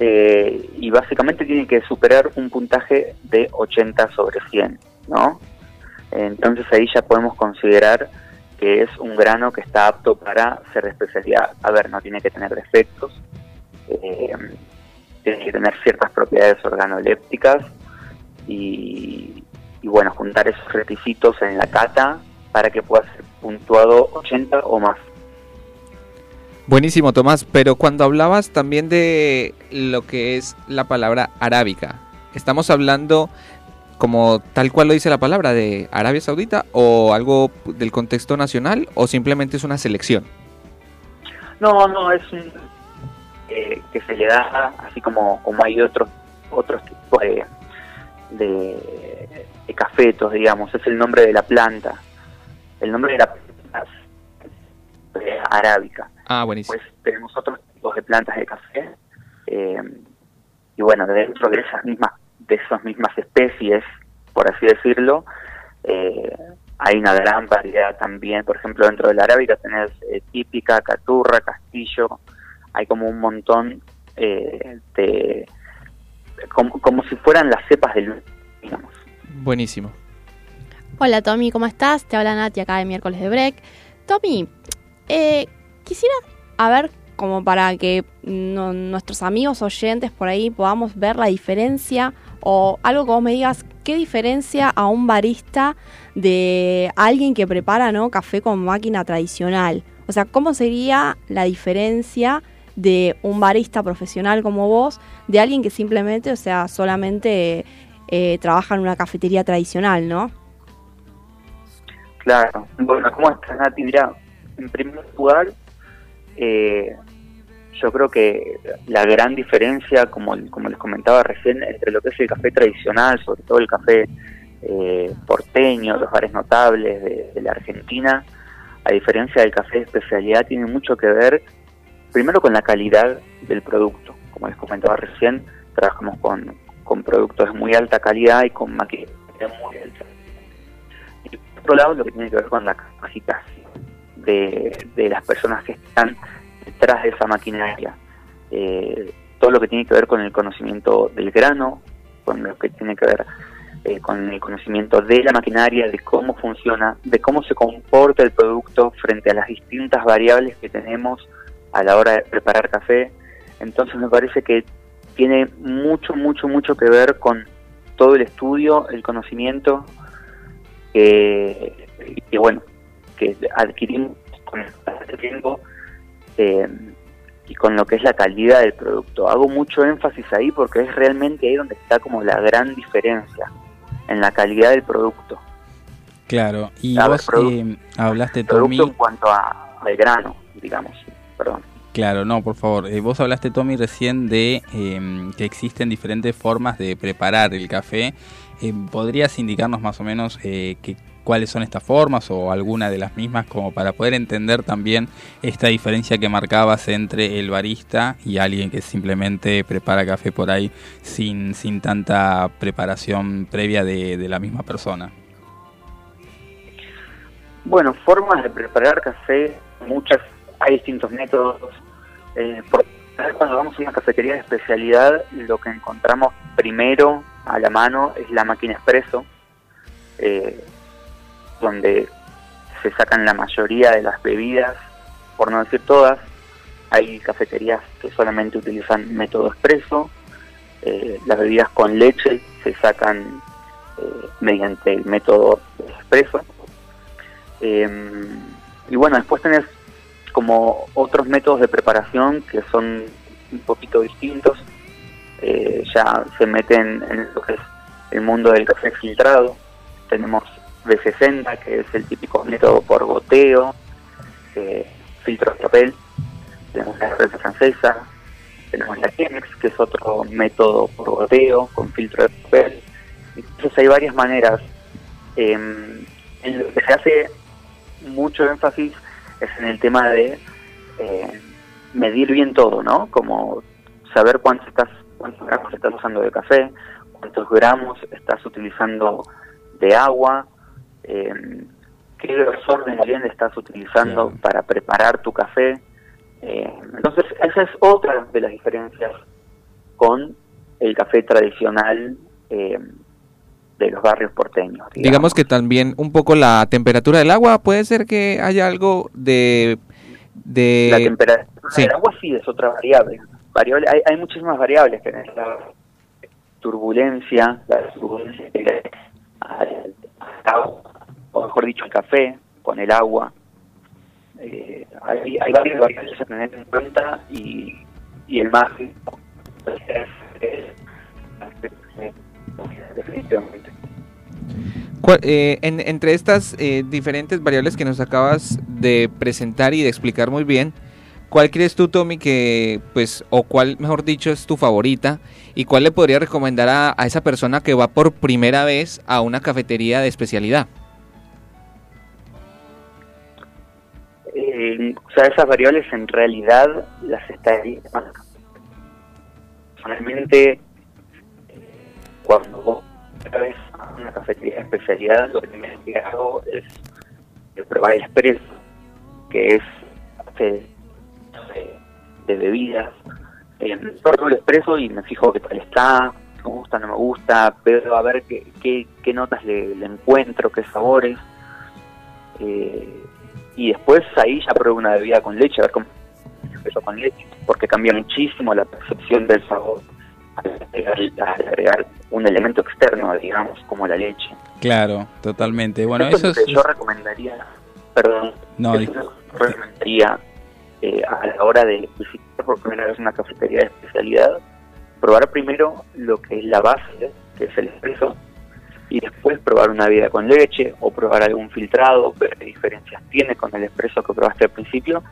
eh, y básicamente tiene que superar un puntaje de 80 sobre 100, ¿no? Entonces ahí ya podemos considerar que es un grano que está apto para ser especialidad. A ver, no tiene que tener defectos, eh, tiene que tener ciertas propiedades organolépticas y bueno, juntar esos requisitos en la cata para que pueda ser puntuado 80 o más. Buenísimo, Tomás, pero cuando hablabas también de lo que es la palabra arábica, ¿estamos hablando como tal cual lo dice la palabra de Arabia Saudita o algo del contexto nacional o simplemente es una selección? No, no, es un, eh, que se le da así como, como hay otros otros tipos de, de, cafetos, digamos, es el nombre de la planta. El nombre de la planta es arábica. Ah, buenísimo. Pues tenemos otros tipos de plantas de café. Eh, y bueno, dentro de esas mismas, de esas mismas especies, por así decirlo, eh, hay una gran variedad también. Por ejemplo, dentro de la arábica tenés eh, típica, caturra, castillo. Hay como un montón de... Como, si fueran las cepas del digamos. Buenísimo. Hola Tommy, ¿cómo estás? Te habla Nati acá de miércoles de break. Tommy, eh, quisiera, a ver, como para que nuestros amigos oyentes por ahí podamos ver la diferencia o algo que vos me digas, ¿qué diferencia a un barista de alguien que prepara ¿no? café con máquina tradicional? O sea, ¿cómo sería la diferencia de un barista profesional como vos de alguien que simplemente, o sea, solamente eh, trabaja en una cafetería tradicional, ¿no? Claro. Bueno, ¿cómo estás, Nati? Mira, en primer lugar, eh, yo creo que la gran diferencia, como, como les comentaba recién, entre lo que es el café tradicional, sobre todo el café eh, porteño, los bares notables de, la Argentina, a diferencia del café de especialidad, tiene mucho que ver primero con la calidad del producto. Como les comentaba recién, trabajamos con, con productos de muy alta calidad y con maquinaria muy alta. Y por otro lado, lo que tiene que ver con la capacitación de, de las personas que están detrás de esa maquinaria. Eh, todo lo que tiene que ver con el conocimiento del grano, con lo que tiene que ver eh, con el conocimiento de la maquinaria, de cómo funciona, de cómo se comporta el producto frente a las distintas variables que tenemos a la hora de preparar café. Entonces me parece que tiene mucho, mucho, mucho que ver con todo el estudio, el conocimiento que, que bueno, que adquirimos con el tiempo eh, y con lo que es la calidad del producto. Hago mucho énfasis ahí porque es realmente ahí donde está como la gran diferencia en la calidad del producto. Claro, y A vos eh, hablaste, Producto Tommy. en cuanto a, al grano, digamos. Perdón. Claro, no, por favor. Eh, vos hablaste, Tommy, recién de eh, que existen diferentes formas de preparar el café. Eh, ¿Podrías indicarnos más o menos eh, que, cuáles son estas formas o alguna de las mismas como para poder entender también esta diferencia que marcabas entre el barista y alguien que simplemente prepara café por ahí sin, sin tanta preparación previa de, la misma persona? Bueno, formas de preparar café, muchas, hay distintos métodos. Eh, por cuando vamos a una cafetería de especialidad, lo que encontramos primero a la mano es la máquina expreso, eh, donde se sacan la mayoría de las bebidas, por no decir todas. Hay cafeterías que solamente utilizan método expreso. Eh, las bebidas con leche se sacan eh, mediante el método expreso. Eh, y bueno, después tenés como otros métodos de preparación que son un poquito distintos. Eh, ya se meten en lo que es el mundo del café filtrado. Tenemos B60, que es el típico método por goteo, filtro de papel. Tenemos la receta francesa. Tenemos la Chemex, que es otro método por goteo con filtro de papel. Entonces hay varias maneras. Eh, en lo que se hace mucho énfasis es en el tema de eh, medir bien todo, ¿no? Como saber cuántos, estás, cuántos gramos estás usando de café, cuántos gramos estás utilizando de agua, eh, qué grosor de molienda estás utilizando Claro. para preparar tu café. Eh, entonces, esa es otra de las diferencias con el café tradicional eh, de los barrios porteños. Digamos que también un poco la temperatura del agua, puede ser que haya algo de... de La temperatura sí. del agua sí es otra variable. variable hay, hay muchísimas variables que la turbulencia, la turbulencia al agua, o mejor dicho, al café con el agua. Eh, hay, hay varias variables a tener en cuenta y, y el margen definitivamente. ¿Cuál- eh, en- entre estas eh, diferentes variables que nos acabas de presentar y de explicar muy bien, ¿cuál crees tú, Tommy, que, pues, o cuál, mejor dicho, es tu favorita? ¿Y cuál le podría recomendar a esa persona que va por primera vez a una cafetería de especialidad? Eh, o sea, esas variables en realidad las estaría Personalmente, cuando vos ves a una cafetería de especialidad, lo primero que hago es eh, probar el expreso, que es de, bebidas. Eh, pruebo el expreso y me fijo qué tal está, me gusta, no me gusta, pero a ver qué, qué, qué notas le, le encuentro, qué sabores. Eh, y después ahí ya pruebo una bebida con leche, a ver cómo eso con leche, porque cambia muchísimo la percepción del sabor al agregar, al agregar un elemento externo, digamos, como la leche. Claro, totalmente. Bueno, Esto eso es yo recomendaría, perdón, No, eso yo recomendaría eh, a la hora de visitar por primera vez una cafetería de especialidad, probar primero lo que es la base, que es el expreso, y después probar una bebida con leche o probar algún filtrado, ver qué diferencias tiene con el expreso que probaste al principio.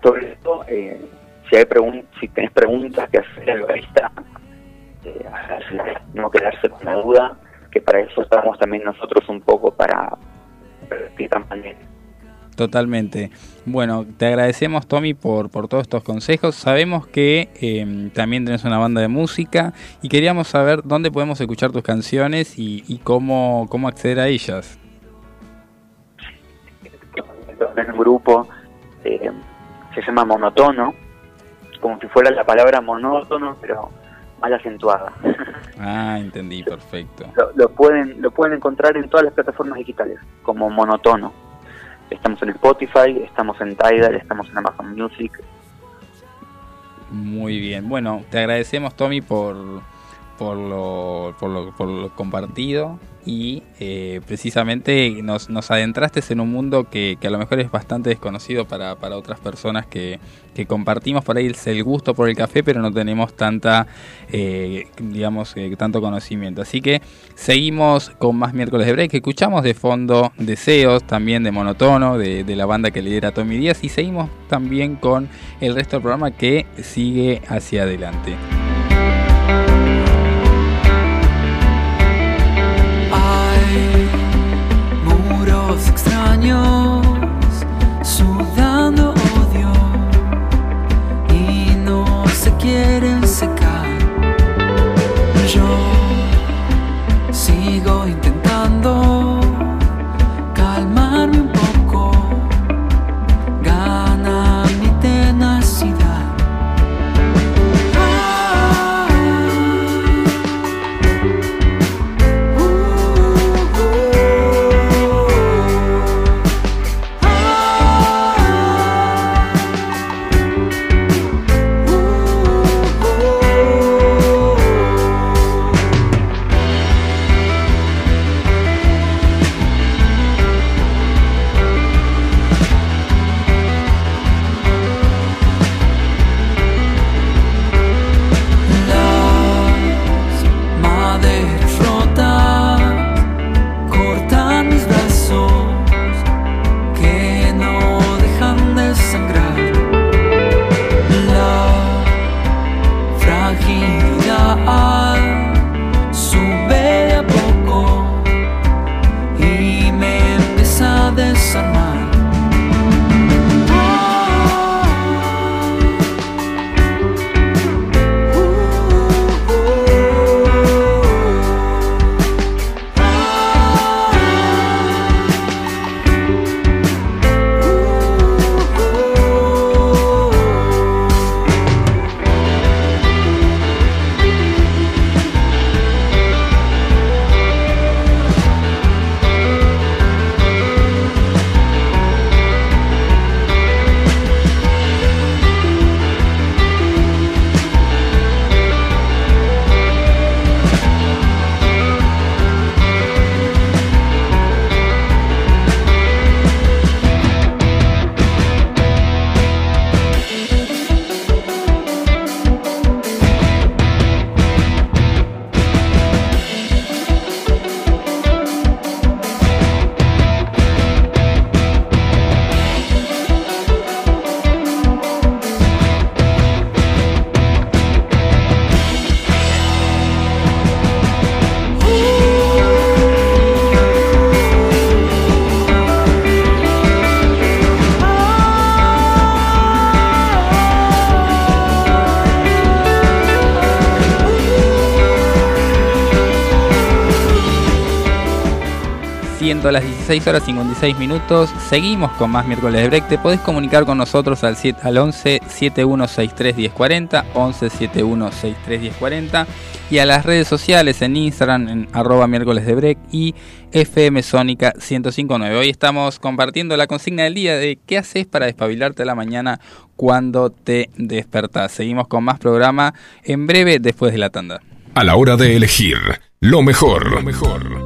Todo, eh, si hay pregun si tenés preguntas que hacer al barista, eh, no quedarse con la duda, que para eso estamos también nosotros un poco para, explicar también. Totalmente. Bueno, te agradecemos Tommy por, por todos estos consejos. Sabemos que em, también tenés una banda de música y queríamos saber dónde podemos escuchar tus canciones y, y cómo, cómo acceder a ellas. En un grupo eh, se llama Monotono, como si fuera la palabra monótono, pero mal acentuada. Ah, entendí, perfecto. lo, pueden lo pueden encontrar en todas las plataformas digitales, como Monotono. Estamos en Spotify, estamos en Tidal, estamos en Amazon Music. Muy bien. Bueno, te agradecemos, Tommy, por, por, lo, compartido y eh, precisamente nos, nos, adentraste en un mundo que, a lo mejor es bastante desconocido para, otras personas que, que, compartimos por ahí el, gusto por el café, pero no tenemos tanta, eh, digamos, eh, tanto conocimiento. Así que seguimos con más miércoles de break. Escuchamos de fondo Deseos, también de Monotono, de, de la banda que lidera Tommy Díaz, y seguimos también con el resto del programa que sigue hacia adelante. Sudando odio y no se quieren secar. Yo sigo intentando 16 horas 56 minutos. Seguimos con más miércoles de break. Te podés comunicar con nosotros al, 7, al 11 7163 1040, 11 7163 1040 y a las redes sociales en Instagram en arroba miércoles de break y FM Sónica 1059. Hoy estamos compartiendo la consigna del día de qué haces para despabilarte a la mañana cuando te despertás. Seguimos con más programa en breve después de la tanda. A la hora de elegir lo mejor. Lo mejor.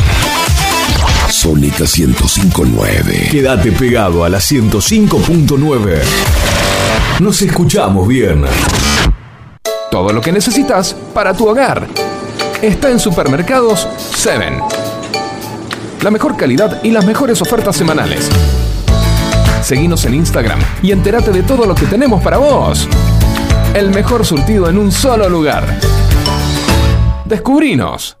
Sónica 1059. Quédate pegado a la 105.9. Nos escuchamos bien. Todo lo que necesitas para tu hogar está en Supermercados 7. La mejor calidad y las mejores ofertas semanales. Seguinos en Instagram y entérate de todo lo que tenemos para vos. El mejor surtido en un solo lugar. Descubrinos.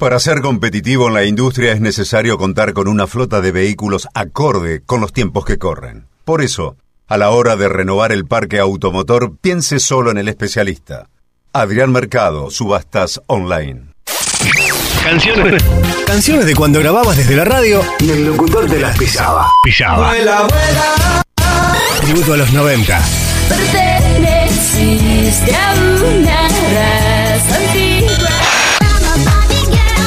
Para ser competitivo en la industria es necesario contar con una flota de vehículos acorde con los tiempos que corren. Por eso, a la hora de renovar el parque automotor, piense solo en el especialista. Adrián Mercado, Subastas Online. Canciones, canciones de cuando grababas desde la radio y el locutor te las pisaba. Pisaba. Tributo a los 90. Perteneciste a una.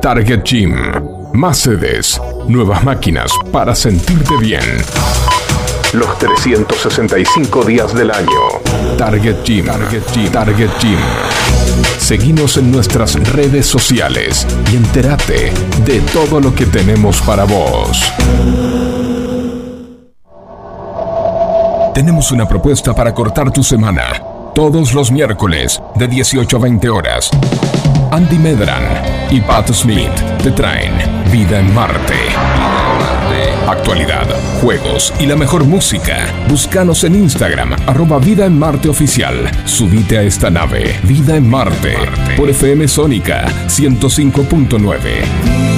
Target Gym. Más sedes, nuevas máquinas para sentirte bien. Los 365 días del año. Target Gym. Target Gym. Target Gym. Seguinos en nuestras redes sociales y entérate de todo lo que tenemos para vos. Tenemos una propuesta para cortar tu semana. Todos los miércoles de 18 a 20 horas. Andy Medran y Pat Smith te traen Vida en Marte. Actualidad, juegos y la mejor música. Búscanos en Instagram, arroba Vida en Marte Oficial. Subite a esta nave, Vida en Marte, por FM Sónica 105.9.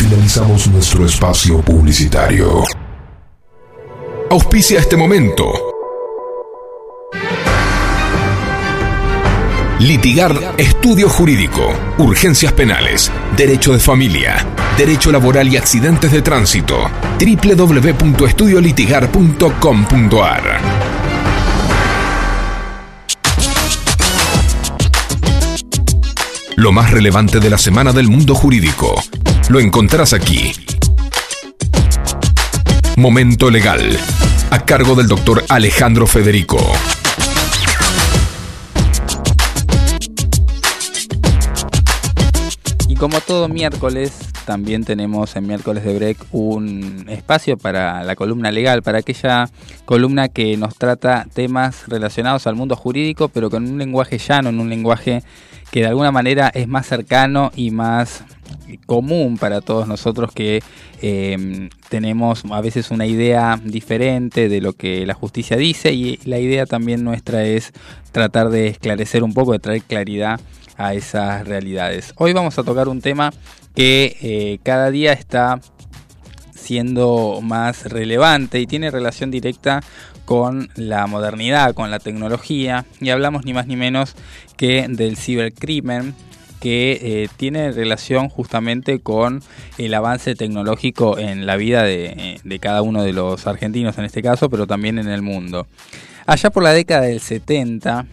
Finalizamos nuestro espacio publicitario. Auspicia este momento. Litigar Estudio Jurídico, Urgencias Penales, Derecho de Familia, Derecho Laboral y Accidentes de Tránsito. www.estudiolitigar.com.ar Lo más relevante de la semana del mundo jurídico. Lo encontrarás aquí. Momento Legal. A cargo del doctor Alejandro Federico. Y como todo miércoles, también tenemos en miércoles de break un espacio para la columna legal, para aquella columna que nos trata temas relacionados al mundo jurídico, pero con un lenguaje llano, en un lenguaje que de alguna manera es más cercano y más común para todos nosotros que eh, tenemos a veces una idea diferente de lo que la justicia dice y la idea también nuestra es tratar de esclarecer un poco, de traer claridad a esas realidades. Hoy vamos a tocar un tema que eh, cada día está siendo más relevante y tiene relación directa con la modernidad, con la tecnología y hablamos ni más ni menos que del cibercrimen que eh, tiene relación justamente con el avance tecnológico en la vida eh, de, cada uno de los argentinos en este caso, pero también en el mundo. Allá por la década del 70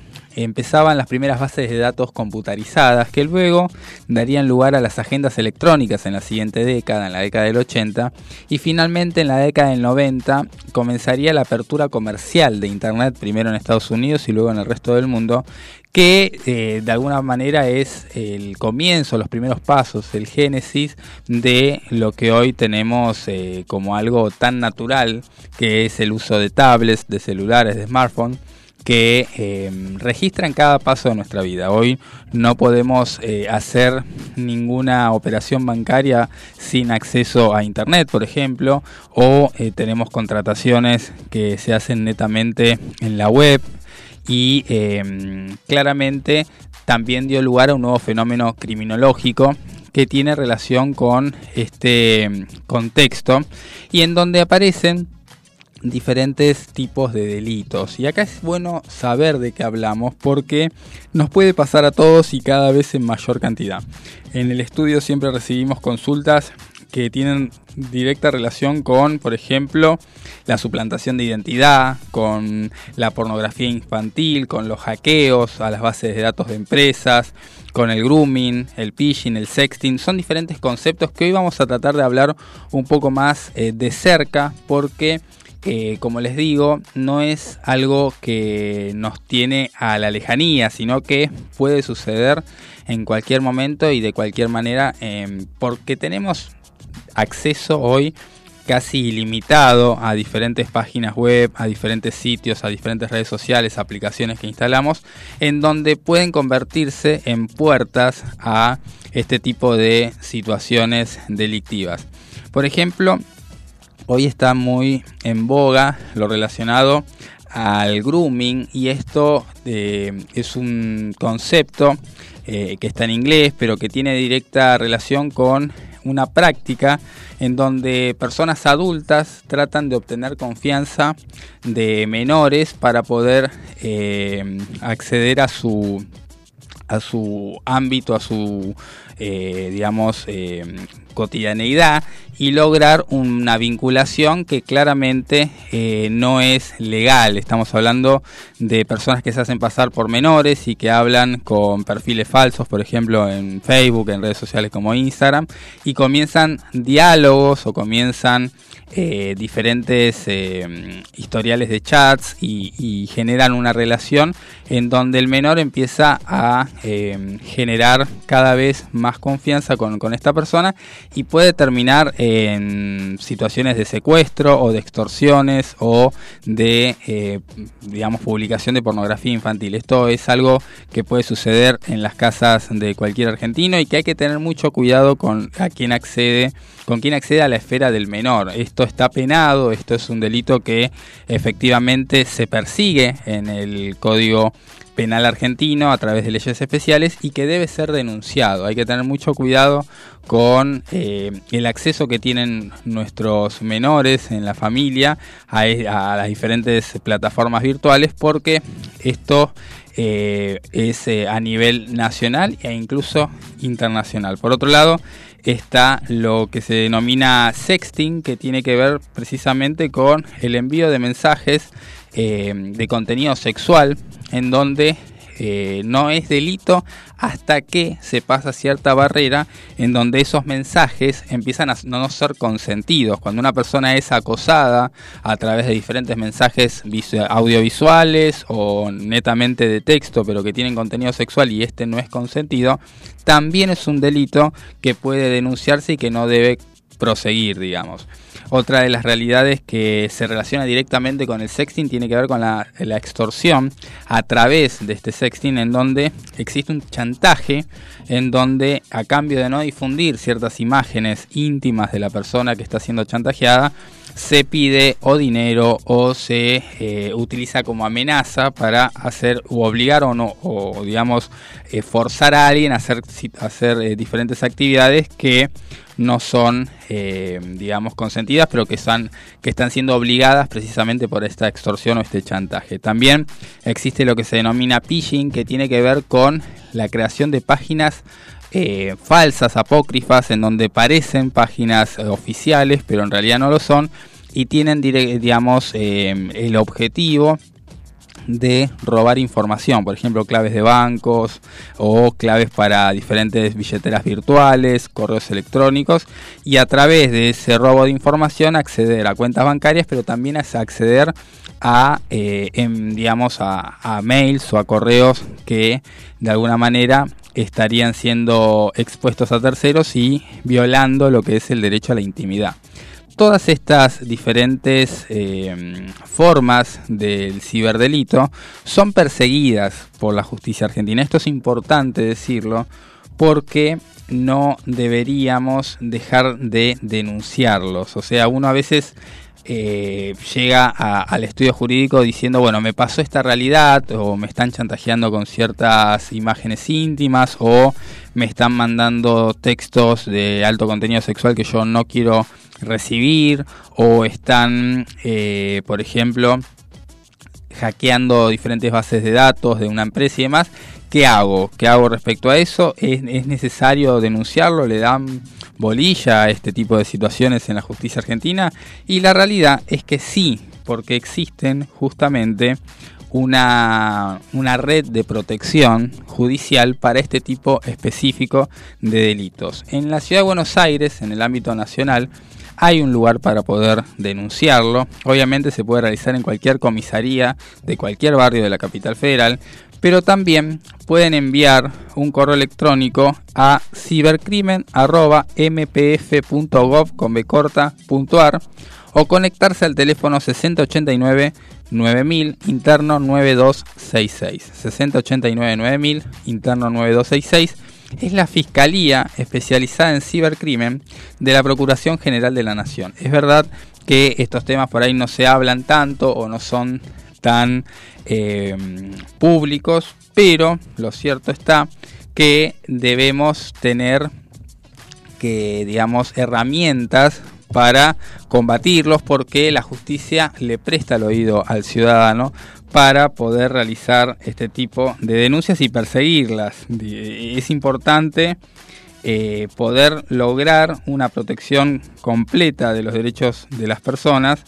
empezaban las primeras bases de datos computarizadas que luego darían lugar a las agendas electrónicas en la siguiente década, en la década del 80, y finalmente en la década del 90 comenzaría la apertura comercial de Internet, primero en Estados Unidos y luego en el resto del mundo, que eh, de alguna manera es el comienzo, los primeros pasos, el génesis de lo que hoy tenemos eh, como algo tan natural, que es el uso de tablets, de celulares, de smartphones que eh, registran cada paso de nuestra vida. Hoy no podemos hacer ninguna operación bancaria sin acceso a Internet, por ejemplo, o tenemos contrataciones que se hacen netamente en la web y em, claramente también dio lugar a un nuevo fenómeno criminológico que tiene relación con este em, contexto y en donde aparecen diferentes tipos de delitos. Y acá es bueno saber de qué hablamos porque nos puede pasar a todos y cada vez en mayor cantidad. En el estudio siempre recibimos consultas que tienen directa relación con, por ejemplo, la suplantación de identidad, con la pornografía infantil, con los hackeos a las bases de datos de empresas, con el grooming, el phishing, el sexting. Son diferentes conceptos que hoy vamos a tratar de hablar un poco más eh, de cerca porque eh, como les digo, no es algo que nos tiene a la lejanía, sino que puede suceder en cualquier momento y de cualquier manera, eh, porque tenemos acceso hoy casi ilimitado a diferentes páginas web, a diferentes sitios, a diferentes redes sociales, aplicaciones que instalamos, en donde pueden convertirse en puertas a este tipo de situaciones delictivas. Por ejemplo, hoy está muy en boga lo relacionado al grooming y esto eh, es un concepto eh, que está en inglés pero que tiene directa relación con una práctica en donde personas adultas tratan de obtener confianza de menores para poder eh, acceder a su a su ámbito, a su eh, digamos eh, cotidianeidad y lograr una vinculación que claramente eh, no es legal. Estamos hablando de personas que se hacen pasar por menores y que hablan con perfiles falsos, por ejemplo en Facebook, en redes sociales como Instagram, y comienzan diálogos o comienzan eh, diferentes eh, historiales de chats y, y, generan una relación en donde el menor empieza a generar cada vez más confianza con, con esta persona y puede terminar en situaciones de secuestro o de extorsiones o de, eh, digamos, publicación de pornografía infantil. Esto es algo que puede suceder en las casas de cualquier argentino y que hay que tener mucho cuidado con a quien accede, con quien accede a la esfera del menor. Esto está penado, esto es un delito que efectivamente se persigue en el Código penal argentino a través de leyes especiales y que debe ser denunciado. Hay que tener mucho cuidado con eh, el acceso que tienen nuestros menores en la familia a, a las diferentes plataformas virtuales porque esto eh, es eh, a nivel nacional e incluso internacional. Por otro lado, está lo que se denomina sexting, que tiene que ver precisamente con el envío de mensajes de contenido sexual, en donde eh, no es delito hasta que se pasa cierta barrera en donde esos mensajes empiezan a no ser consentidos. Cuando una persona es acosada a través de diferentes mensajes visu- audiovisuales o netamente de texto, pero que tienen contenido sexual y este no es consentido, también es un delito que puede denunciarse y que no debe proseguir, digamos. Otra de las realidades que se relaciona directamente con el sexting tiene que ver con la, extorsión a través de este sexting en donde existe un chantaje en donde a cambio de no difundir ciertas imágenes íntimas de la persona que está siendo chantajeada, se pide o dinero o se eh, utiliza como amenaza para hacer o obligar o no, o digamos, eh, forzar a alguien a hacer, si- a hacer eh, diferentes actividades que no son, eh, digamos, consentidas, pero que, son, que están siendo obligadas precisamente por esta extorsión o este chantaje. También existe lo que se denomina phishing, que tiene que ver con la creación de páginas eh, falsas, apócrifas, en donde parecen páginas eh, oficiales, pero en realidad no lo son, y tienen, digamos, eh, el objetivo de robar información, por ejemplo, claves de bancos o claves para diferentes billeteras virtuales, correos electrónicos y a través de ese robo de información acceder a cuentas bancarias, pero también a acceder a, eh, em, digamos, a mails o a correos que de alguna manera estarían siendo expuestos a terceros y violando lo que es el derecho a la intimidad. Todas estas diferentes eh, formas del ciberdelito son perseguidas por la justicia argentina. Esto es importante decirlo porque no deberíamos dejar de denunciarlos. O sea, uno a veces eh, llega al estudio jurídico diciendo, bueno, me pasó esta realidad o me están chantajeando con ciertas imágenes íntimas o me están mandando textos de alto contenido sexual que yo no quiero recibir o están, eh, por ejemplo, hackeando diferentes bases de datos de una empresa y demás. ¿Qué hago? ¿Qué hago respecto a eso? ¿Es, es necesario denunciarlo? ¿Le dan bolilla a este tipo de situaciones en la justicia argentina? Y la realidad es que sí, porque existen justamente una, una red de protección judicial para este tipo específico de delitos. En la ciudad de Buenos Aires, en el ámbito nacional, hay un lugar para poder denunciarlo. Obviamente se puede realizar en cualquier comisaría de cualquier barrio de la capital federal, pero también pueden enviar un correo electrónico a cibercrimen.mpf.gov.ar o conectarse al teléfono 6089 9000 interno 9266. 6089 9000 interno 9266 es la Fiscalía especializada en cibercrimen de la Procuración General de la Nación. Es verdad que estos temas por ahí no se hablan tanto o no son tan eh, públicos, pero lo cierto está que debemos tener que digamos herramientas para combatirlos porque la justicia le presta el oído al ciudadano para poder realizar este tipo de denuncias y perseguirlas. Es importante eh, poder lograr una protección completa de los derechos de las personas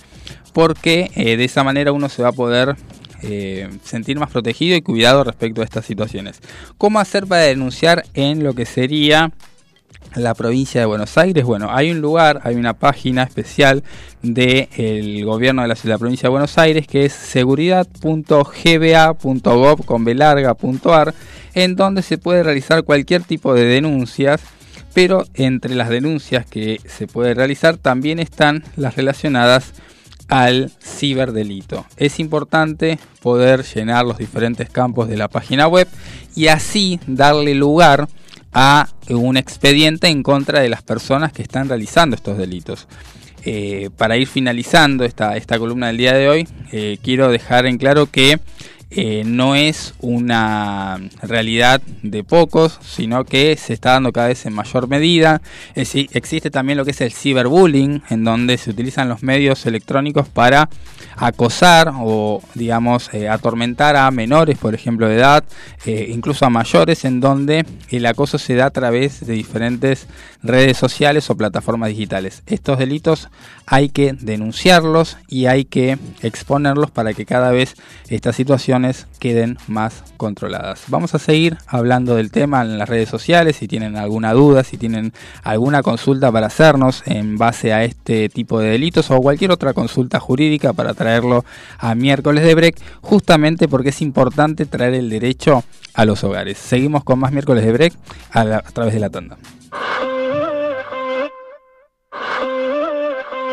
porque eh, de esa manera uno se va a poder eh, sentir más protegido y cuidado respecto a estas situaciones. ¿Cómo hacer para denunciar en lo que sería la provincia de Buenos Aires? Bueno, hay un lugar, hay una página especial del gobierno de la, provincia de Buenos Aires que es seguridad.gba.gov.ar en donde se puede realizar cualquier tipo de denuncias pero entre las denuncias que se puede realizar también están las relacionadas al ciberdelito. Es importante poder llenar los diferentes campos de la página web y así darle lugar a un expediente en contra de las personas que están realizando estos delitos. Eh, para ir finalizando esta, esta columna del día de hoy, eh, quiero dejar en claro que eh, no es una realidad de pocos, sino que se está dando cada vez en mayor medida. Es, existe también lo que es el ciberbullying, en donde se utilizan los medios electrónicos para acosar o, digamos, eh, atormentar a menores, por ejemplo, de edad, eh, incluso a mayores, en donde el acoso se da a través de diferentes redes sociales o plataformas digitales. Estos delitos hay que denunciarlos y hay que exponerlos para que cada vez esta situación emociones queden más controladas. Vamos a seguir hablando del tema en las redes sociales, si tienen alguna duda, si tienen alguna consulta para hacernos en base a este tipo de delitos o cualquier otra consulta jurídica para traerlo a miércoles de break, justamente porque es importante traer el derecho a los hogares. Seguimos con más miércoles de break a, a través de la tanda.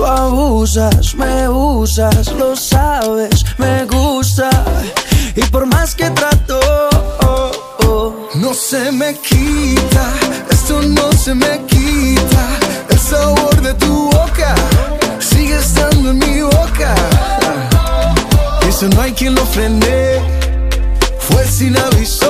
Tú abusas, me usas, lo sabes, me gusta. Y por más que trato, oh, No se me quita, esto no se me quita. El sabor de tu boca sigue estando en mi boca. Eso no hay quien lo frene, fue sin aviso.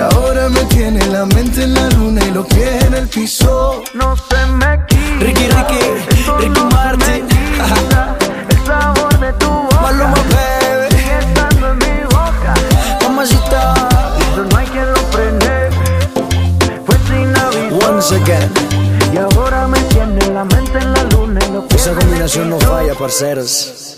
Ahora me tiene la mente en la luna y los pies en el piso. No se me quita. Ricky, Ricky, Ricky Martin. El sabor de tu boca Maluma, baby. sigue estando en mi boca. Mamacita. Eso no hay quien lo frene, fue sin aviso. Once again. Y ahora me tiene la mente en la luna y los pies Esa en el combinación no piso. falla, parceros.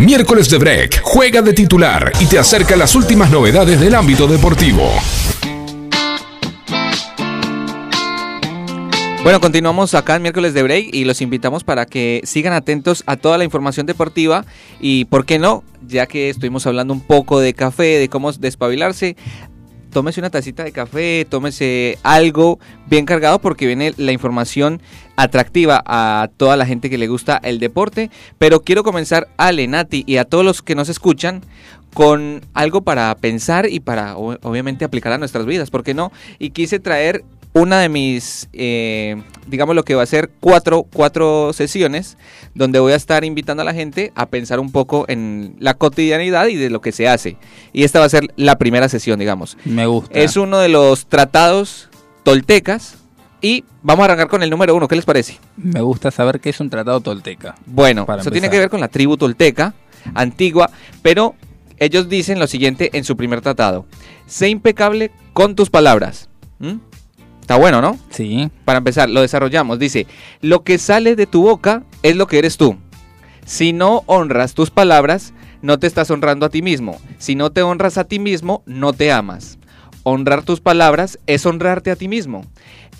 Miércoles de Break juega de titular y te acerca las últimas novedades del ámbito deportivo. Bueno, continuamos acá en miércoles de break y los invitamos para que sigan atentos a toda la información deportiva y, ¿por qué no? Ya que estuvimos hablando un poco de café, de cómo despabilarse, tómese una tacita de café, tómese algo bien cargado porque viene la información atractiva a toda la gente que le gusta el deporte. Pero quiero comenzar a Lenati y a todos los que nos escuchan con algo para pensar y para obviamente aplicar a nuestras vidas, ¿por qué no? Y quise traer una de mis, eh, digamos lo que va a ser cuatro, cuatro sesiones donde voy a estar invitando a la gente a pensar un poco en la cotidianidad y de lo que se hace. Y esta va a ser la primera sesión, digamos. Me gusta. Es uno de los tratados toltecas y vamos a arrancar con el número uno. ¿Qué les parece? Me gusta saber que es un tratado tolteca. Bueno, eso tiene que ver con la tribu tolteca antigua, pero ellos dicen lo siguiente en su primer tratado. Sé impecable con tus palabras. ¿Mm? Está bueno, ¿no? Sí. Para empezar, lo desarrollamos. Dice, lo que sale de tu boca es lo que eres tú. Si no honras tus palabras, no te estás honrando a ti mismo. Si no te honras a ti mismo, no te amas. Honrar tus palabras es honrarte a ti mismo.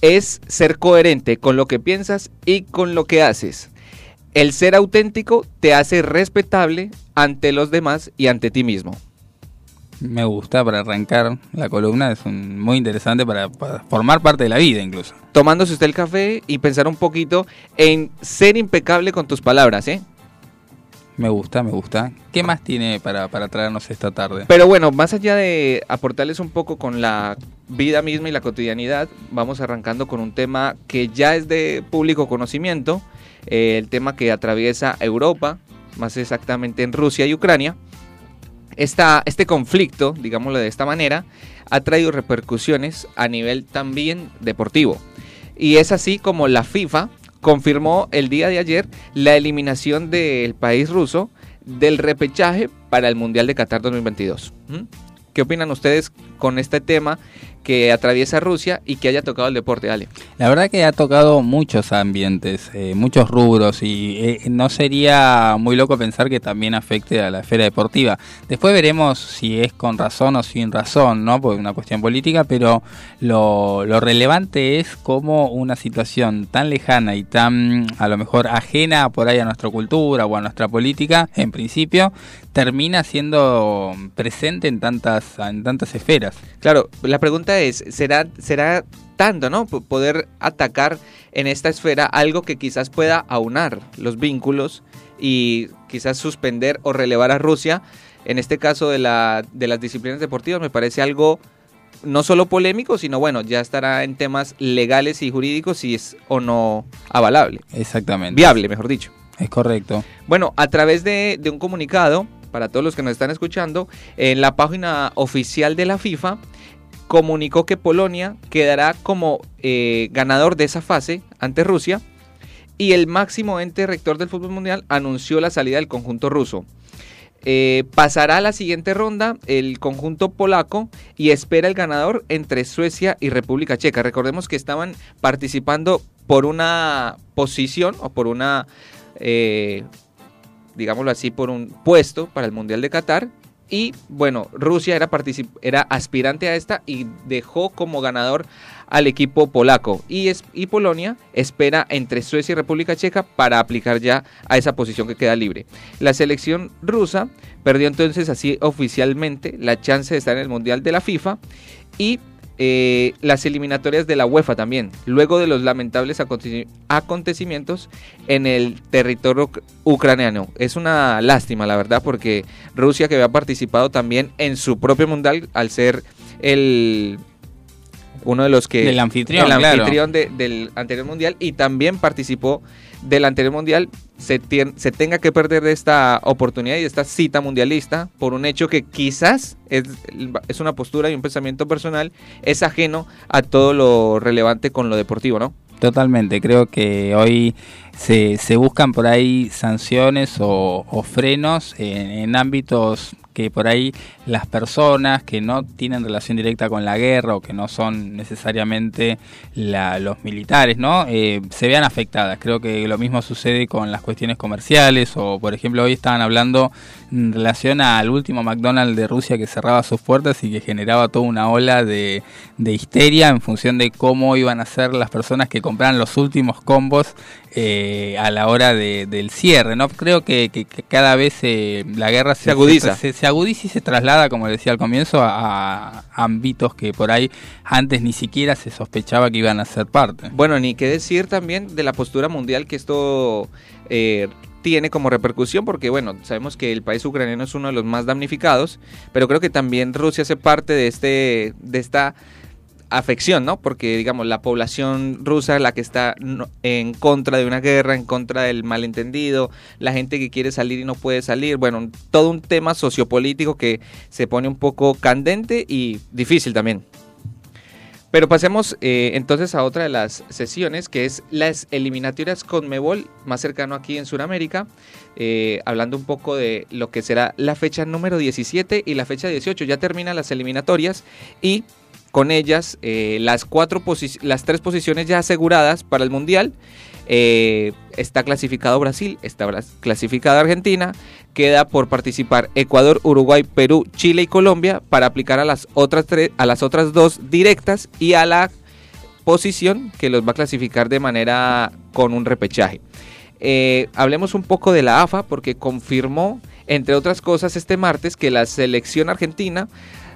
Es ser coherente con lo que piensas y con lo que haces. El ser auténtico te hace respetable ante los demás y ante ti mismo. Me gusta para arrancar la columna, es un- muy interesante para, para formar parte de la vida incluso. Tomándose usted el café y pensar un poquito en ser impecable con tus palabras, ¿eh? Me gusta, me gusta. ¿Qué más tiene para, para traernos esta tarde? Pero bueno, más allá de aportarles un poco con la vida misma y la cotidianidad, vamos arrancando con un tema que ya es de público conocimiento, eh, el tema que atraviesa Europa, más exactamente en Rusia y Ucrania. Esta, este conflicto, digámoslo de esta manera, ha traído repercusiones a nivel también deportivo. Y es así como la FIFA confirmó el día de ayer la eliminación del país ruso del repechaje para el Mundial de Qatar 2022. ¿Mm? ¿Qué opinan ustedes con este tema que atraviesa Rusia y que haya tocado el deporte, Ale? La verdad que ha tocado muchos ambientes, eh, muchos rubros y eh, no sería muy loco pensar que también afecte a la esfera deportiva. Después veremos si es con razón o sin razón, ¿no? Porque es una cuestión política, pero lo, lo relevante es cómo una situación tan lejana y tan a lo mejor ajena por ahí a nuestra cultura o a nuestra política, en principio, termina siendo presente en tantas, en tantas esferas. Claro, la pregunta es, ¿será, será tanto, ¿no? P- Poder atacar en esta esfera algo que quizás pueda aunar los vínculos y quizás suspender o relevar a Rusia. En este caso de, la, de las disciplinas deportivas me parece algo no solo polémico, sino bueno, ya estará en temas legales y jurídicos si es o no avalable. Exactamente. Viable, mejor dicho. Es correcto. Bueno, a través de, de un comunicado, para todos los que nos están escuchando, en la página oficial de la FIFA comunicó que Polonia quedará como eh, ganador de esa fase ante Rusia y el máximo ente rector del fútbol mundial anunció la salida del conjunto ruso. Eh, pasará a la siguiente ronda el conjunto polaco y espera el ganador entre Suecia y República Checa. Recordemos que estaban participando por una posición o por una, eh, digámoslo así, por un puesto para el Mundial de Qatar. Y bueno, Rusia era, aspirante a esta y dejó como ganador al equipo polaco. Y, es, y Polonia espera entre Suecia y República Checa para aplicar ya a esa posición que queda libre. La selección rusa perdió entonces así oficialmente la chance de estar en el Mundial de la FIFA y eh, las eliminatorias de la UEFA también, luego de los lamentables aconte- acontecimientos en el territorio uc- ucraniano. Es una lástima, la verdad, porque Rusia que había participado también en su propio mundial al ser el uno de los que Del anfitrión, el claro. anfitrión de- del anterior mundial y también participó del anterior mundial se, tien- se tenga que perder de esta oportunidad y de esta cita mundialista por un hecho que quizás es, es una postura y un pensamiento personal, es ajeno a todo lo relevante con lo deportivo, ¿no? Totalmente, creo que hoy se, se buscan por ahí sanciones o, o frenos en, en ámbitos que por ahí las personas que no tienen relación directa con la guerra o que no son necesariamente la- los militares, ¿no? Eh, se vean afectadas. Creo que lo mismo sucede con las cuestiones comerciales o, por ejemplo, hoy estaban hablando en relación al último McDonald's de Rusia que cerraba sus puertas y que generaba toda una ola de, de histeria en función de cómo iban a ser las personas que compraran los últimos combos eh, a la hora de- del cierre, ¿no? Creo que, que- que cada vez eh, la guerra se, Se agudiza. Se, se agudiza y se traslada, como decía al comienzo, a, a ámbitos que por ahí antes ni siquiera se sospechaba que iban a ser parte. Bueno, ni qué decir también de la postura mundial que esto eh, tiene como repercusión, porque bueno, sabemos que el país ucraniano es uno de los más damnificados, pero creo que también Rusia hace parte de este, de esta afección, ¿no? Porque digamos la población rusa, la que está en contra de una guerra, en contra del malentendido, la gente que quiere salir y no puede salir, bueno, todo un tema sociopolítico que se pone un poco candente y difícil también. Pero pasemos eh, entonces a otra de las sesiones, que es las eliminatorias con Mebol, más cercano aquí en Sudamérica, eh, hablando un poco de lo que será la fecha número 17 y la fecha 18. Ya terminan las eliminatorias y con ellas eh, las, cuatro las tres posiciones ya aseguradas para el Mundial. Eh, está clasificado Brasil, está clasificada Argentina, queda por participar Ecuador, Uruguay, Perú, Chile y Colombia para aplicar a las otras tres, a las otras dos directas y a la posición que los va a clasificar de manera con un repechaje. Eh, hablemos un poco de la AFA porque confirmó, entre otras cosas, este martes que la selección argentina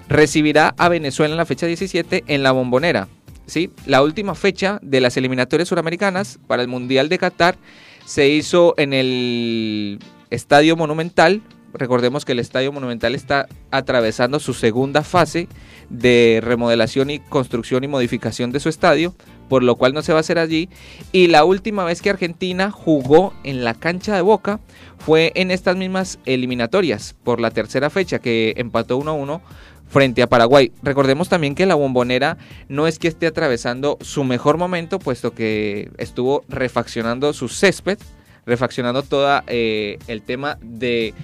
recibirá a Venezuela en la fecha 17 en la bombonera. ¿sí? La última fecha de las eliminatorias suramericanas para el Mundial de Qatar se hizo en el Estadio Monumental. Recordemos que el Estadio Monumental está atravesando su segunda fase de remodelación y construcción y modificación de su estadio, por lo cual no se va a hacer allí. Y la última vez que Argentina jugó en la cancha de Boca fue en estas mismas eliminatorias, por la tercera fecha que empató 1 a 1 frente a Paraguay. Recordemos también que la bombonera no es que esté atravesando su mejor momento, puesto que estuvo refaccionando su césped, refaccionando todo el tema de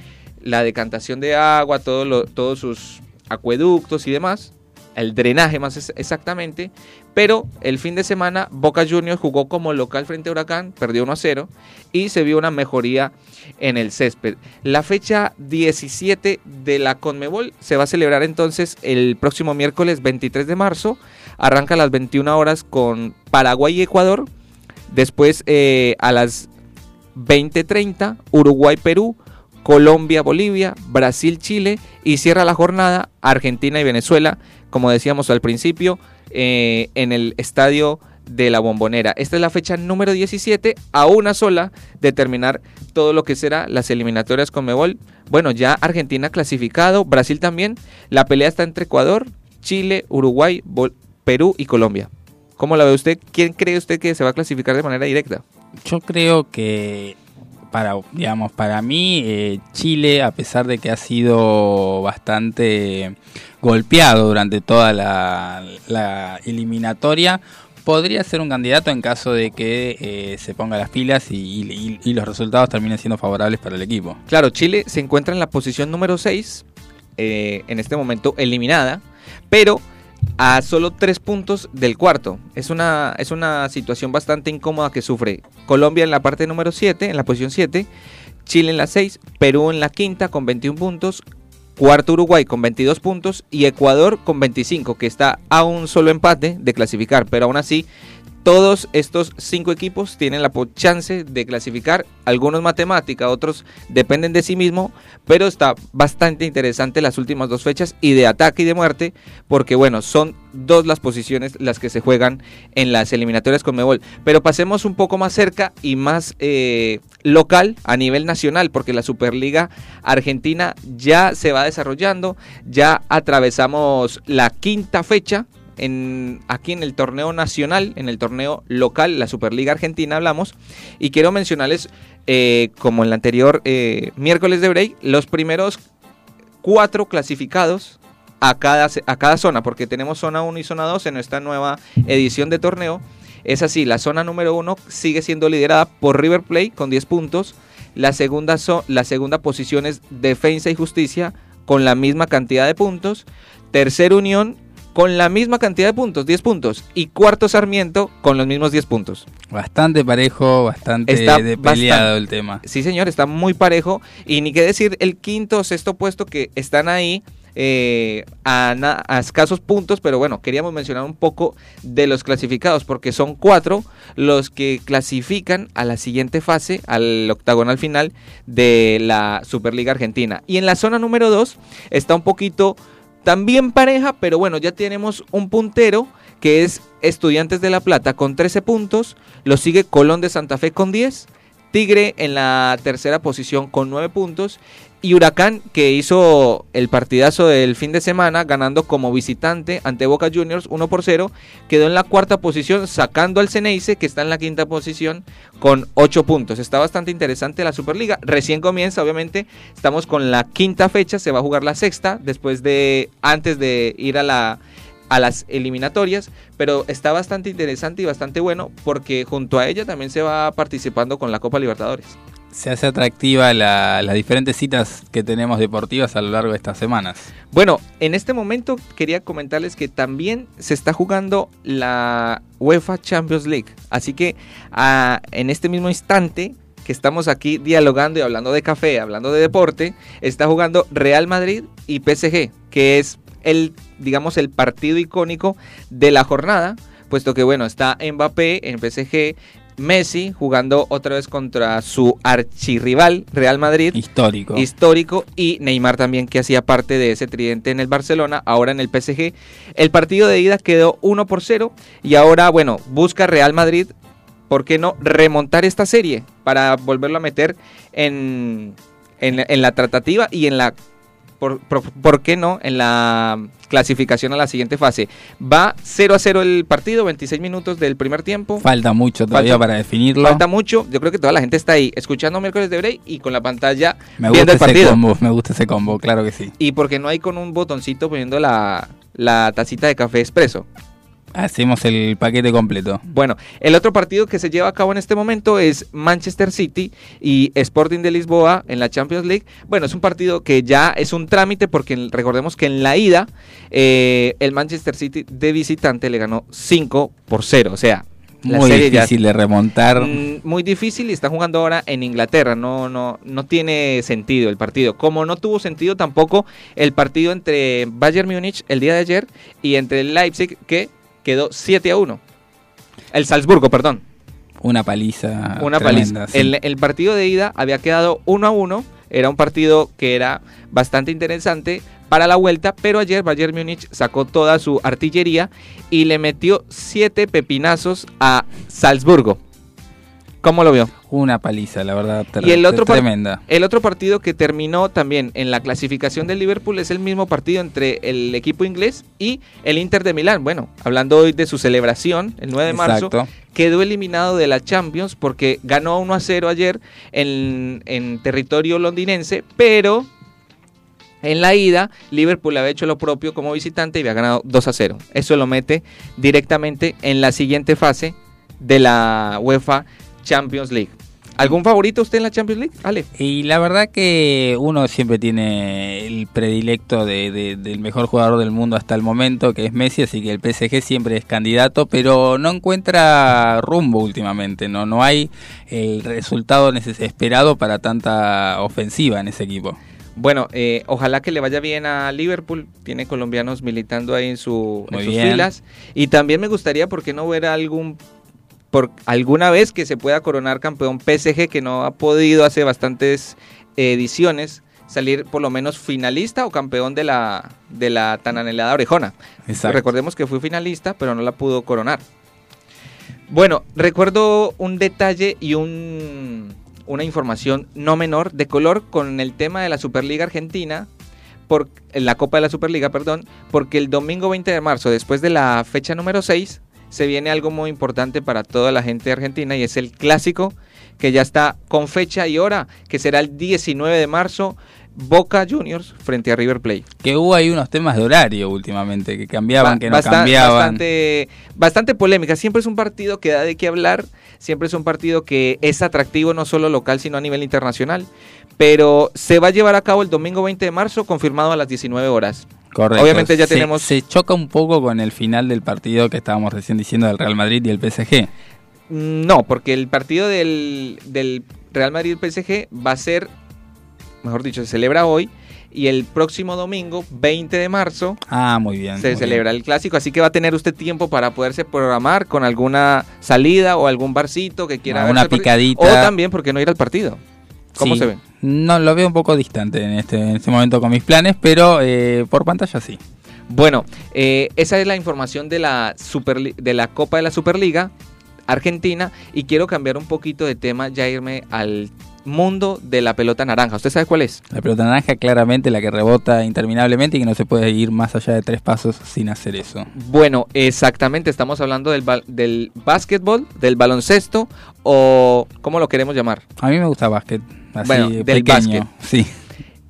la decantación de agua, todos sus acueductos y demás, el drenaje más exactamente, pero el fin de semana Boca Juniors jugó como local frente a Huracán, perdió 1 a 0 y se vio una mejoría en el césped. La fecha 17 de la Conmebol se va a celebrar entonces el próximo miércoles 23 de marzo, arranca a las 21 horas con Paraguay y Ecuador, después eh, a las 20:30 Uruguay-Perú, Colombia-Bolivia, Brasil-Chile y cierra la jornada Argentina y Venezuela, como decíamos al principio, eh, en el estadio de la Bombonera. Esta es la fecha número 17, a una sola de terminar todo lo que será las eliminatorias con Mebol. Bueno, ya Argentina clasificado, Brasil también. La pelea está entre Ecuador, Chile, Uruguay, Perú y Colombia. ¿Cómo la ve usted? ¿Quién cree usted que se va a clasificar de manera directa? Yo creo que para, digamos, para mí eh, Chile, a pesar de que ha sido bastante golpeado durante toda la, eliminatoria, podría ser un candidato en caso de que eh, se ponga las pilas y los resultados terminen siendo favorables para el equipo. Claro, Chile se encuentra en la posición número 6, eh, en este momento eliminada, pero a solo tres puntos del cuarto. Es una, es una situación bastante incómoda que sufre Colombia en la parte número 7, en la posición 7, Chile en la 6, Perú en la quinta con 21 puntos, cuarto Uruguay con 22 puntos y Ecuador con 25, que está a un solo empate de clasificar, pero aún así todos estos cinco equipos tienen la chance de clasificar, algunos matemática, otros dependen de sí mismo, pero está bastante interesante las últimas dos fechas y de ataque y de muerte, porque bueno, son dos las posiciones las que se juegan en las eliminatorias con Mebol. Pero pasemos un poco más cerca y más eh, local a nivel nacional, porque la Superliga Argentina ya se va desarrollando, ya atravesamos la quinta fecha aquí en el torneo nacional, en el torneo local, la Superliga Argentina hablamos, y quiero mencionarles, eh, como en el anterior eh, miércoles de break, los primeros cuatro clasificados a cada, a cada zona, porque tenemos zona 1 y zona 2 en esta nueva edición de torneo. Es así, la zona número 1 sigue siendo liderada por River Plate con 10 puntos. La segunda, zo- la segunda posición es Defensa y Justicia con la misma cantidad de puntos. Tercera Unión con la misma cantidad de puntos, 10 puntos. Y cuarto Sarmiento con los mismos 10 puntos. Bastante parejo, bastante Está de bastante- peleado el tema. Sí, señor, está muy parejo. Y ni qué decir el quinto o sexto puesto que están ahí eh, a, na- a escasos puntos. Pero bueno, queríamos mencionar un poco de los clasificados, porque son cuatro los que clasifican a la siguiente fase, al octagonal final de la Superliga Argentina. Y en la zona número dos está un poquito también pareja, pero bueno, ya tenemos un puntero que es Estudiantes de La Plata con 13 puntos, lo sigue Colón de Santa Fe con 10, Tigre en la tercera posición con 9 puntos y Huracán que hizo el partidazo del fin de semana ganando como visitante ante Boca Juniors 1 por 0, quedó en la cuarta posición sacando al Ceneice que está en la quinta posición con 8 puntos. Está bastante interesante la Superliga. Recién comienza, obviamente, estamos con la quinta fecha, se va a jugar la sexta después de antes de ir a la a las eliminatorias, pero está bastante interesante y bastante bueno porque junto a ella también se va participando con la Copa Libertadores. Se hace atractiva la- las diferentes citas que tenemos deportivas a lo largo de estas semanas. Bueno, en este momento quería comentarles que también se está jugando la UEFA Champions League. Así que ah, en este mismo instante que estamos aquí dialogando y hablando de café, hablando de deporte, está jugando Real Madrid y PSG, que es el, digamos, el partido icónico de la jornada, puesto que, bueno, está Mbappé en PSG, Messi jugando otra vez contra su archirrival Real Madrid Histórico. histórico y Neymar también que hacía parte de ese tridente en el Barcelona, ahora en el PSG. El partido de ida quedó 1 por 0 y ahora, bueno, busca Real Madrid, ¿por qué no remontar esta serie para volverlo a meter en, en, en la tratativa y en la, por, por- por qué no, en la clasificación a la siguiente fase? Va 0 a 0 el partido, 26 minutos del primer tiempo. Falta mucho todavía Falta- para definirlo. Falta mucho, yo creo que toda la gente está ahí escuchando miércoles de break y con la pantalla me viendo gusta el ese partido. combo, me gusta ese combo, claro que sí. Y porque no hay con un botoncito poniendo la, la tacita de café expreso. Hacemos el paquete completo. Bueno, el otro partido que se lleva a cabo en este momento es Manchester City y Sporting de Lisboa en la Champions League. Bueno, es un partido que ya es un trámite porque recordemos que en la ida eh, el Manchester City de visitante le ganó 5 por 0. O sea, la Muy ya- difícil de remontar. Mm, muy difícil y está jugando ahora en Inglaterra. No, no, no tiene sentido el partido. Como no tuvo sentido tampoco el partido entre Bayern Múnich el día de ayer y entre Leipzig que quedó 7 a 1. El Salzburgo, perdón. Una paliza. Una tremenda, paliza. sí. El, el partido de ida había quedado 1 a 1. Era un partido que era bastante interesante para la vuelta, pero ayer Bayern Múnich sacó toda su artillería y le metió 7 pepinazos a Salzburgo. ¿Cómo lo vio? Una paliza, la verdad. Y el otro, tremenda. el otro partido que terminó también en la clasificación del Liverpool es el mismo partido entre el equipo inglés y el Inter de Milán. Bueno, hablando hoy de su celebración, el 9 de marzo, Exacto. quedó eliminado de la Champions porque ganó 1 a 0 ayer en, en territorio londinense, pero en la ida Liverpool había hecho lo propio como visitante y había ganado 2 a 0. Eso lo mete directamente en la siguiente fase de la UEFA Champions League. ¿Algún favorito usted en la Champions League? Ale. Y la verdad que uno siempre tiene el predilecto de- de- del mejor jugador del mundo hasta el momento, que es Messi, así que el PSG siempre es candidato, pero no encuentra rumbo últimamente, no, no hay el resultado esperado para tanta ofensiva en ese equipo. Bueno, eh, ojalá que le vaya bien a Liverpool. Tiene colombianos militando ahí en, su, en sus bien. filas. Y también me gustaría, ¿por qué no ver algún por alguna vez que se pueda coronar campeón PSG que no ha podido hace bastantes ediciones salir por lo menos finalista o campeón de la de la tan anhelada orejona. Exacto. Recordemos que fue finalista, pero no la pudo coronar. Bueno, recuerdo un detalle y un, una información no menor de color con el tema de la Superliga Argentina, por, la Copa de la Superliga, perdón, porque el domingo 20 de marzo, después de la fecha número 6, se viene algo muy importante para toda la gente de Argentina y es el clásico que ya está con fecha y hora, que será el 19 de marzo, Boca Juniors frente a River Plate. Que hubo ahí unos temas de horario últimamente, que cambiaban, Ba- que no bastan- cambiaban. Bastante, bastante polémica. Siempre es un partido que da de qué hablar. Siempre es un partido que es atractivo no solo local, sino a nivel internacional. Pero se va a llevar a cabo el domingo 20 de marzo, confirmado a las 19 horas. Correcto. Obviamente ya Se- tenemos... Se choca un poco con el final del partido que estábamos recién diciendo del Real Madrid y el PSG. No, porque el partido del, del Real Madrid-PSG va a ser, mejor dicho, se celebra hoy. Y el próximo domingo, 20 de marzo, Ah, muy bien. se muy celebra el clásico, así que va a tener usted tiempo para poderse programar con alguna salida o algún barcito que quiera partido. picadita. O también, ¿por qué no ir al partido? ¿Cómo Sí. se ve? No, lo veo un poco distante en este, en este momento con mis planes, pero eh, por pantalla sí. Bueno, eh, esa es la información de la, Superli- de la Copa de la Superliga Argentina y quiero cambiar un poquito de tema, ya irme al mundo de la pelota naranja. ¿Usted sabe cuál es? La pelota naranja claramente la que rebota interminablemente y que no se puede ir más allá de tres pasos sin hacer eso. Bueno, exactamente, estamos hablando del, del básquetbol, del baloncesto o ¿cómo lo queremos llamar? A mí me gusta básquet, así Bueno, del pequeño. básquet. Sí.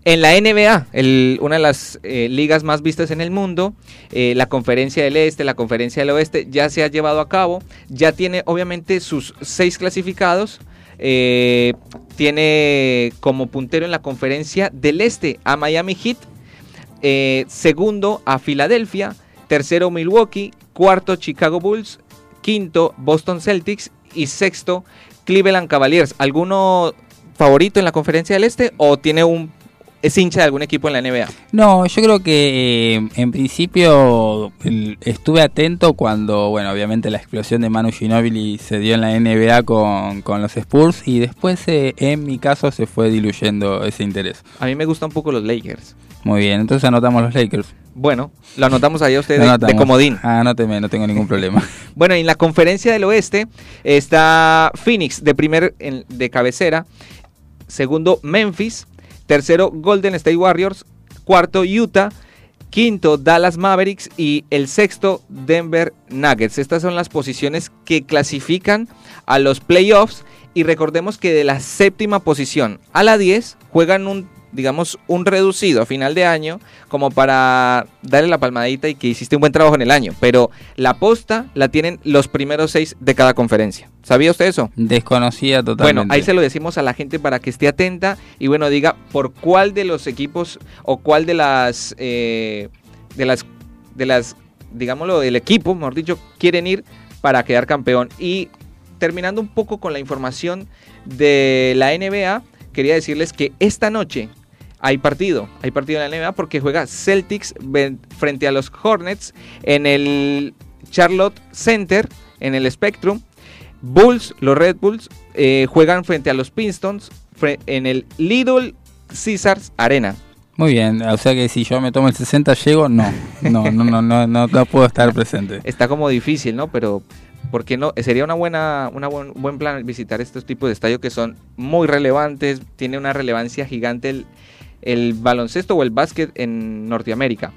En la NBA, el- una de las eh, ligas más vistas en el mundo, eh, la conferencia del Este, la conferencia del Oeste, ya se ha llevado a cabo, ya tiene obviamente sus seis clasificados, eh, tiene como puntero en la conferencia del Este a Miami Heat, segundo a Filadelfia, tercero Milwaukee, cuarto Chicago Bulls, quinto Boston Celtics y sexto Cleveland Cavaliers. ¿Alguno favorito en la conferencia del Este o tiene un es hincha de algún equipo en la NBA? No, yo creo que eh, en principio estuve atento cuando, bueno, obviamente la explosión de Manu Ginobili se dio en la NBA con, con los Spurs y después eh, en mi caso se fue diluyendo ese interés. A mí me gustan un poco los Lakers. Muy bien, entonces anotamos los Lakers. Bueno, lo anotamos ahí a usted Lo de, comodín. Ah, anóteme, no tengo ningún problema. Bueno, en la conferencia del oeste está Phoenix de primer en- de cabecera, segundo Memphis, tercero Golden State Warriors, cuarto Utah, quinto Dallas Mavericks. Y el sexto Denver Nuggets. Estas son las posiciones que clasifican a los playoffs. Y recordemos que de la séptima posición a la 10 juegan un digamos un reducido a final de año como para darle la palmadita y que hiciste un buen trabajo en el año, pero la posta la tienen los primeros seis de cada conferencia. ¿Sabía usted eso? Desconocida totalmente. Bueno, ahí se lo decimos a la gente para que esté atenta y bueno, diga por cuál de los equipos o cuál de las, eh, de las, de las, digámoslo, del equipo, mejor dicho, quieren ir para quedar campeón. Y terminando un poco con la información de la NBA, quería decirles que esta noche hay partido, hay partido en la NBA porque juega Celtics frente a los Hornets en el Charlotte Center, en el Spectrum. Bulls, los Red Bulls, eh, juegan frente a los Pistons en el Little Caesars Arena. Muy bien, o sea que si yo me tomo el 60 llego, no, no, no, no, no, no, no puedo estar presente. Está como difícil, ¿no? Pero ¿por qué no? Sería una buena, una buen, buen plan visitar estos tipos de estadios que son muy relevantes, tiene una relevancia gigante el, el baloncesto o el básquet en Norteamérica.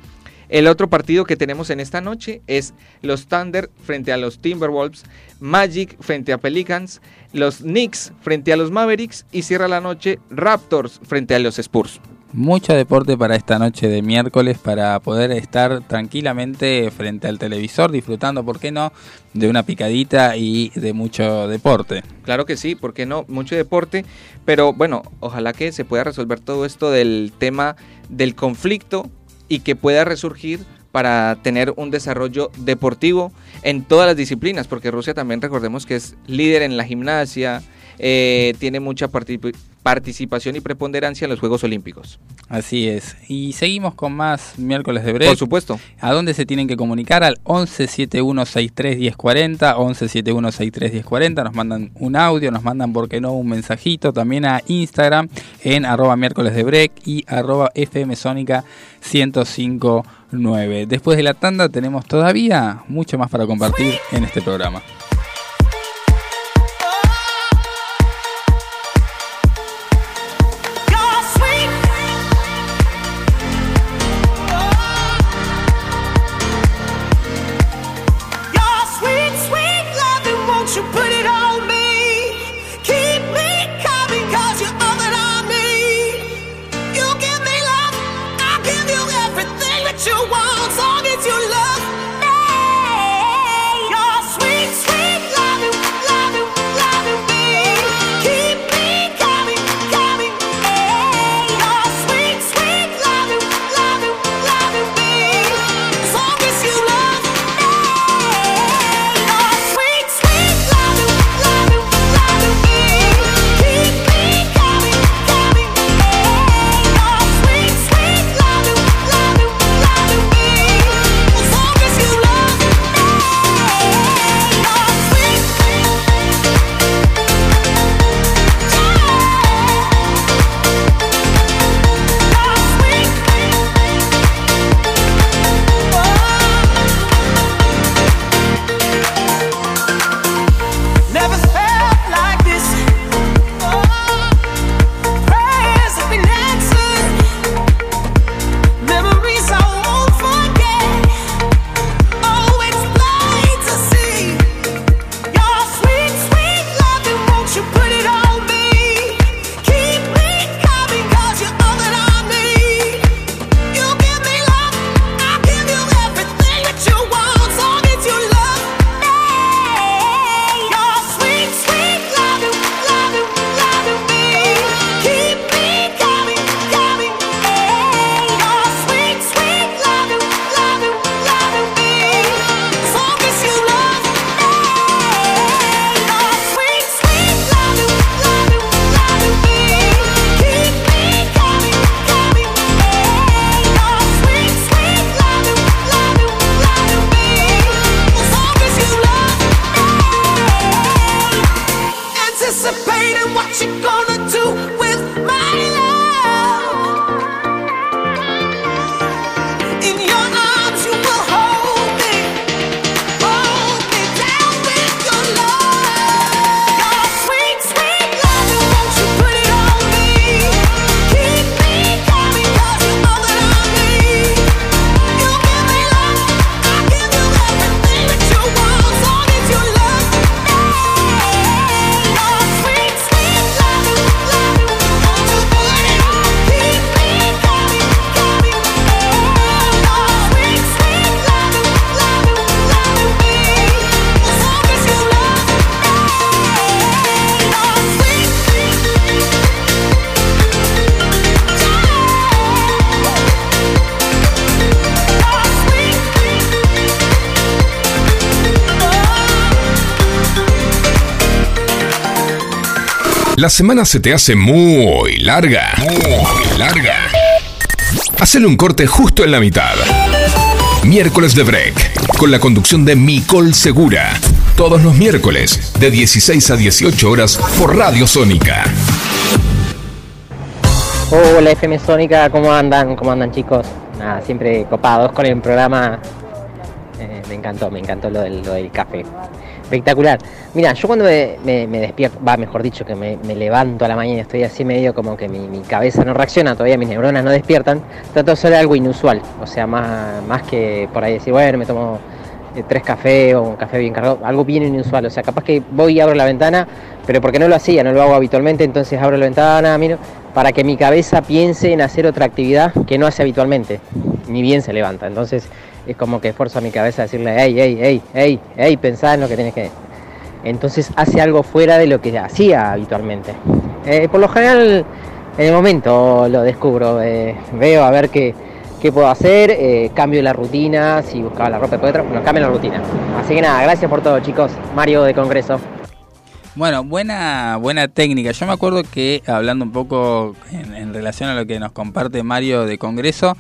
El otro partido que tenemos en esta noche es los Thunder frente a los Timberwolves, Magic frente a Pelicans, los Knicks frente a los Mavericks y cierra la noche Raptors frente a los Spurs. Mucho deporte para esta noche de miércoles para poder estar tranquilamente frente al televisor disfrutando, ¿por qué no?, de una picadita y de mucho deporte. Claro que sí, ¿por qué no? Mucho deporte, pero bueno, ojalá que se pueda resolver todo esto del tema del conflicto y que pueda resurgir para tener un desarrollo deportivo en todas las disciplinas, porque Rusia también recordemos que es líder en la gimnasia, eh, tiene mucha parti- participación y preponderancia en los Juegos Olímpicos. Así es. Y seguimos con más miércoles de break. Por supuesto. ¿A dónde se tienen que comunicar? Al 1171631040, 1171631040. Nos mandan un audio, nos mandan, ¿por qué no?, un mensajito. También a Instagram en arroba miércoles de break y arroba FM Sónica 1059. Después de la tanda tenemos todavía mucho más para compartir en este programa. La semana se te hace muy larga. Muy larga. Hacele un corte justo en la mitad. Miércoles de Break, con la conducción de Micol Segura. Todos los miércoles, de 16 a 18 horas, por Radio Sónica. Hola FM Sónica, ¿cómo andan? ¿Cómo andan chicos? Nada, siempre copados con el programa. Eh, me encantó, me encantó lo del, lo del café. Espectacular. Mira, yo cuando me, despierto, va, mejor dicho, que me, levanto a la mañana, estoy así medio como que mi, mi cabeza no reacciona, todavía mis neuronas no despiertan, trato de hacer algo inusual. O sea, más, más que por ahí decir, bueno, me tomo eh, tres cafés o un café bien cargado, algo bien inusual. O sea, capaz que voy y abro la ventana, pero porque no lo hacía, no lo hago habitualmente, entonces abro la ventana, miro, para que mi cabeza piense en hacer otra actividad que no hace habitualmente, ni bien se levanta. Entonces es como que esfuerzo a mi cabeza a decirle, hey, hey, hey, hey, hey, pensá en lo que tienes que... Entonces hace algo fuera de lo que hacía habitualmente. Eh, por lo general, en el momento lo descubro, eh, veo a ver qué, qué puedo hacer, eh, cambio la rutina, si buscaba la ropa de otra, bueno, cambio la rutina. Así que nada, gracias por todo chicos. Mario de Congreso. Bueno, buena, buena técnica. Yo me acuerdo que hablando un poco en, en relación a lo que nos comparte Mario de Congreso,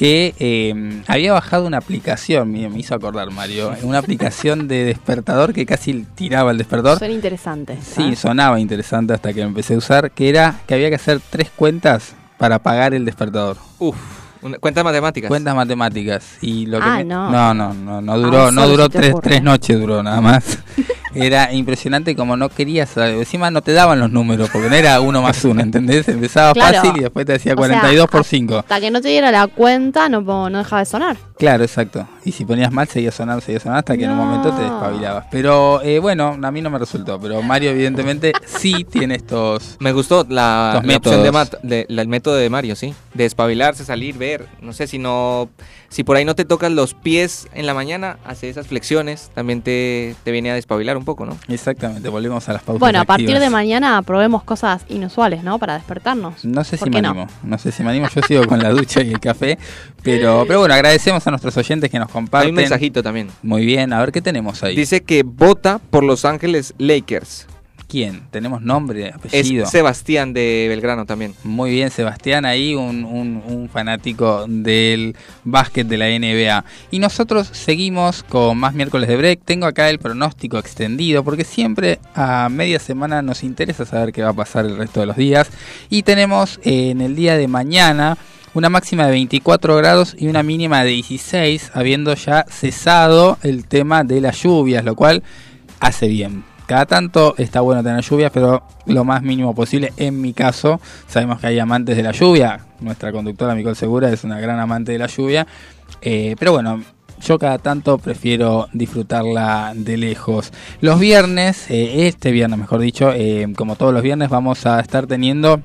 que eh, había bajado una aplicación, me, me hizo acordar Mario, una aplicación de despertador que casi tiraba el despertador. Suena interesante. Sí, sonaba interesante hasta que empecé a usar, que era que había que hacer tres cuentas para pagar el despertador. Uf, una- cuentas matemáticas. Cuentas matemáticas. Y lo que Ah, me- no. no, no, no, no duró, Ah, no duró tres, ocurre. tres noches duró nada más. Era impresionante como no querías, encima no te daban los números, porque no era uno más uno, ¿entendés? Empezaba Claro. fácil y después te decía O 42 sea, por 5. Hasta que no te diera la cuenta, no, no dejaba de sonar. Claro, exacto. Y si ponías mal, seguía sonando, seguía sonando hasta que en un momento te despabilabas. Pero eh, bueno, a mí no me resultó. Pero Mario, evidentemente, sí tiene estos. Me gustó la, opción de, métodos. mat- de- la- el método de Mario, sí. De despabilarse, salir, ver. No sé si no. Si por ahí no te tocas los pies en la mañana, hace esas flexiones. También te, te viene a despabilar un poco, ¿no? Exactamente, volvemos a las pausas. Bueno, a partir activas. de mañana probemos cosas inusuales, ¿no? Para despertarnos. No sé si ¿Por me no? animo, no? sé si me animo, yo sigo con la ducha y el café, pero, pero bueno, agradecemos a nuestros oyentes que nos comparten. Hay un mensajito también. Muy bien, a ver qué tenemos ahí. Dice que vota por Los Ángeles Lakers. ¿Quién? ¿Tenemos nombre, apellido? Es Sebastián de Belgrano también. Muy bien, Sebastián, ahí un, un- un fanático del básquet de la NBA. Y nosotros seguimos con más miércoles de break. Tengo acá el pronóstico extendido, porque siempre a media semana nos interesa saber qué va a pasar el resto de los días. Y tenemos eh, en el día de mañana una máxima de 24 grados y una mínima de 16, habiendo ya cesado el tema de las lluvias, lo cual hace bien. Cada tanto está bueno tener lluvias, pero lo más mínimo posible. En mi caso, sabemos que hay amantes de la lluvia. Nuestra conductora Micol Segura es una gran amante de la lluvia. Eh, pero bueno, yo cada tanto prefiero disfrutarla de lejos. Los viernes, eh, este viernes mejor dicho, eh, como todos los viernes, vamos a estar teniendo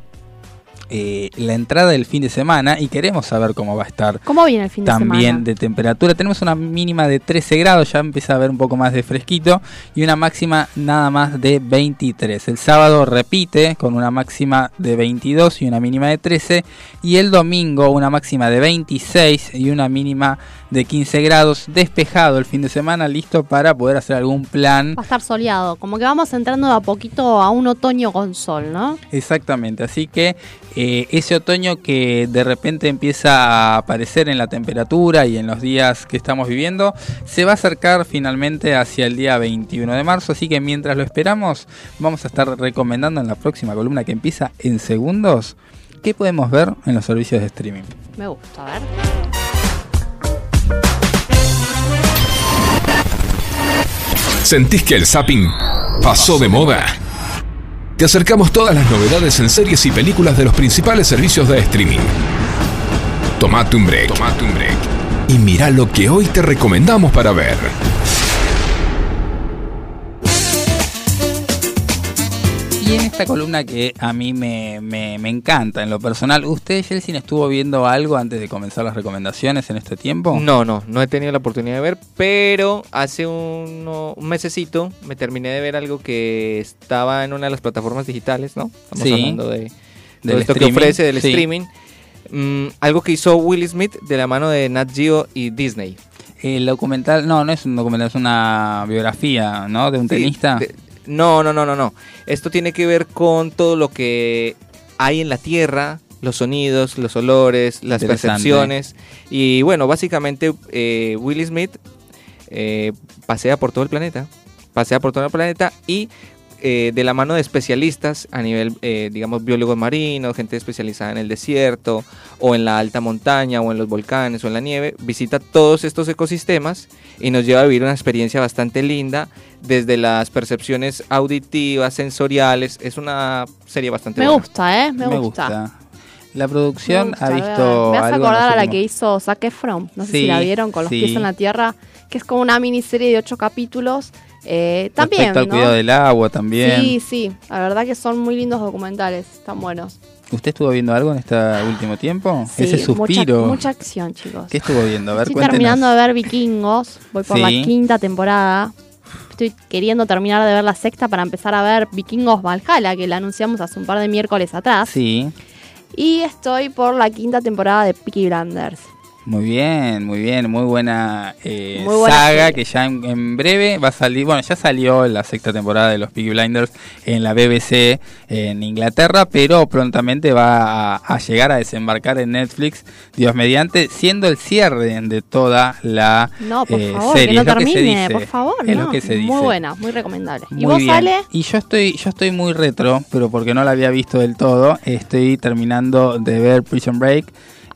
eh, la entrada del fin de semana y queremos saber cómo va a estar ¿Cómo viene el fin de también semana? de temperatura. Tenemos una mínima de 13 grados, ya empieza a haber un poco más de fresquito, y una máxima nada más de 23. El sábado repite con una máxima de 22 y una mínima de 13, y el domingo una máxima de 26 y una mínima de 15 grados, despejado el fin de semana, listo para poder hacer algún plan. Va a estar soleado, como que vamos entrando de a poquito a un otoño con sol, ¿no? Exactamente, así que eh, ese otoño que de repente empieza a aparecer en la temperatura y en los días que estamos viviendo, se va a acercar finalmente hacia el día 21 de marzo, así que mientras lo esperamos, vamos a estar recomendando en la próxima columna que empieza en segundos, qué podemos ver en los servicios de streaming. Me gusta, a ver. ¿Sentís que el zapping pasó de moda? Te acercamos todas las novedades en series y películas de los principales servicios de streaming. Tomate un break. Un break. Y mira lo que hoy te recomendamos para ver. Y en esta columna que a mí me, me- me encanta en lo personal, ¿usted, Jelsin, estuvo viendo algo antes de comenzar las recomendaciones en este tiempo? No, no, no he tenido la oportunidad de ver, pero hace uno- un mesecito me terminé de ver algo que estaba en una de las plataformas digitales, ¿no? Estamos Sí. hablando de, todo esto que streaming, ofrece del sí. streaming. Mm, algo que hizo Will Smith de la mano de Nat Geo y Disney. El documental, no, no es un documental, es una biografía, ¿no? De un Sí, tenista. de- No, no, no, no, no. Esto tiene que ver con todo lo que hay en la Tierra, los sonidos, los olores, las percepciones. Y bueno, básicamente eh, Will Smith eh, pasea por todo el planeta, pasea por todo el planeta y eh, de la mano de especialistas a nivel, eh, digamos, biólogos marinos, gente especializada en el desierto o en la alta montaña o en los volcanes o en la nieve, visita todos estos ecosistemas y nos lleva a vivir una experiencia bastante linda desde las percepciones auditivas, sensoriales. Es una serie bastante Me buena. gusta, ¿eh? Me, gusta. La producción gusta, ha visto. Me hace algo acordar a la que hizo Zac Efron. No sé Sí, si la vieron con los sí. pies en la tierra. Que es como una miniserie de ocho capítulos. Eh, también. Respecto al ¿no? cuidado del agua también. Sí, sí. La verdad que son muy lindos documentales. Están buenos. ¿Usted estuvo viendo algo en este último tiempo? Sí, Ese suspiro. Mucha, mucha acción, chicos. ¿Qué estuvo viendo? A ver, Estoy cuéntenos. terminando de ver Vikingos. Voy por la Sí. quinta temporada. Estoy queriendo terminar de ver la sexta para empezar a ver Vikingos Valhalla, que la anunciamos hace un par de miércoles atrás. Sí, Y estoy por la quinta temporada de Peaky Blinders. Muy bien, muy bien, muy buena, eh, Muy buena saga serie. que ya en, en breve va a salir, bueno, ya salió la sexta temporada de los Peaky Blinders en la BBC en Inglaterra, pero prontamente va a, a llegar a desembarcar en Netflix, Dios mediante, siendo el cierre de toda la No, por eh, favor, serie. que no Es lo que se termine, dice, por favor. es no. lo que se dice. Muy buena, muy recomendable. ¿Y vos, bien. Ale? Y yo estoy, yo estoy muy retro, pero porque no la había visto del todo. Estoy terminando de ver Prison Break,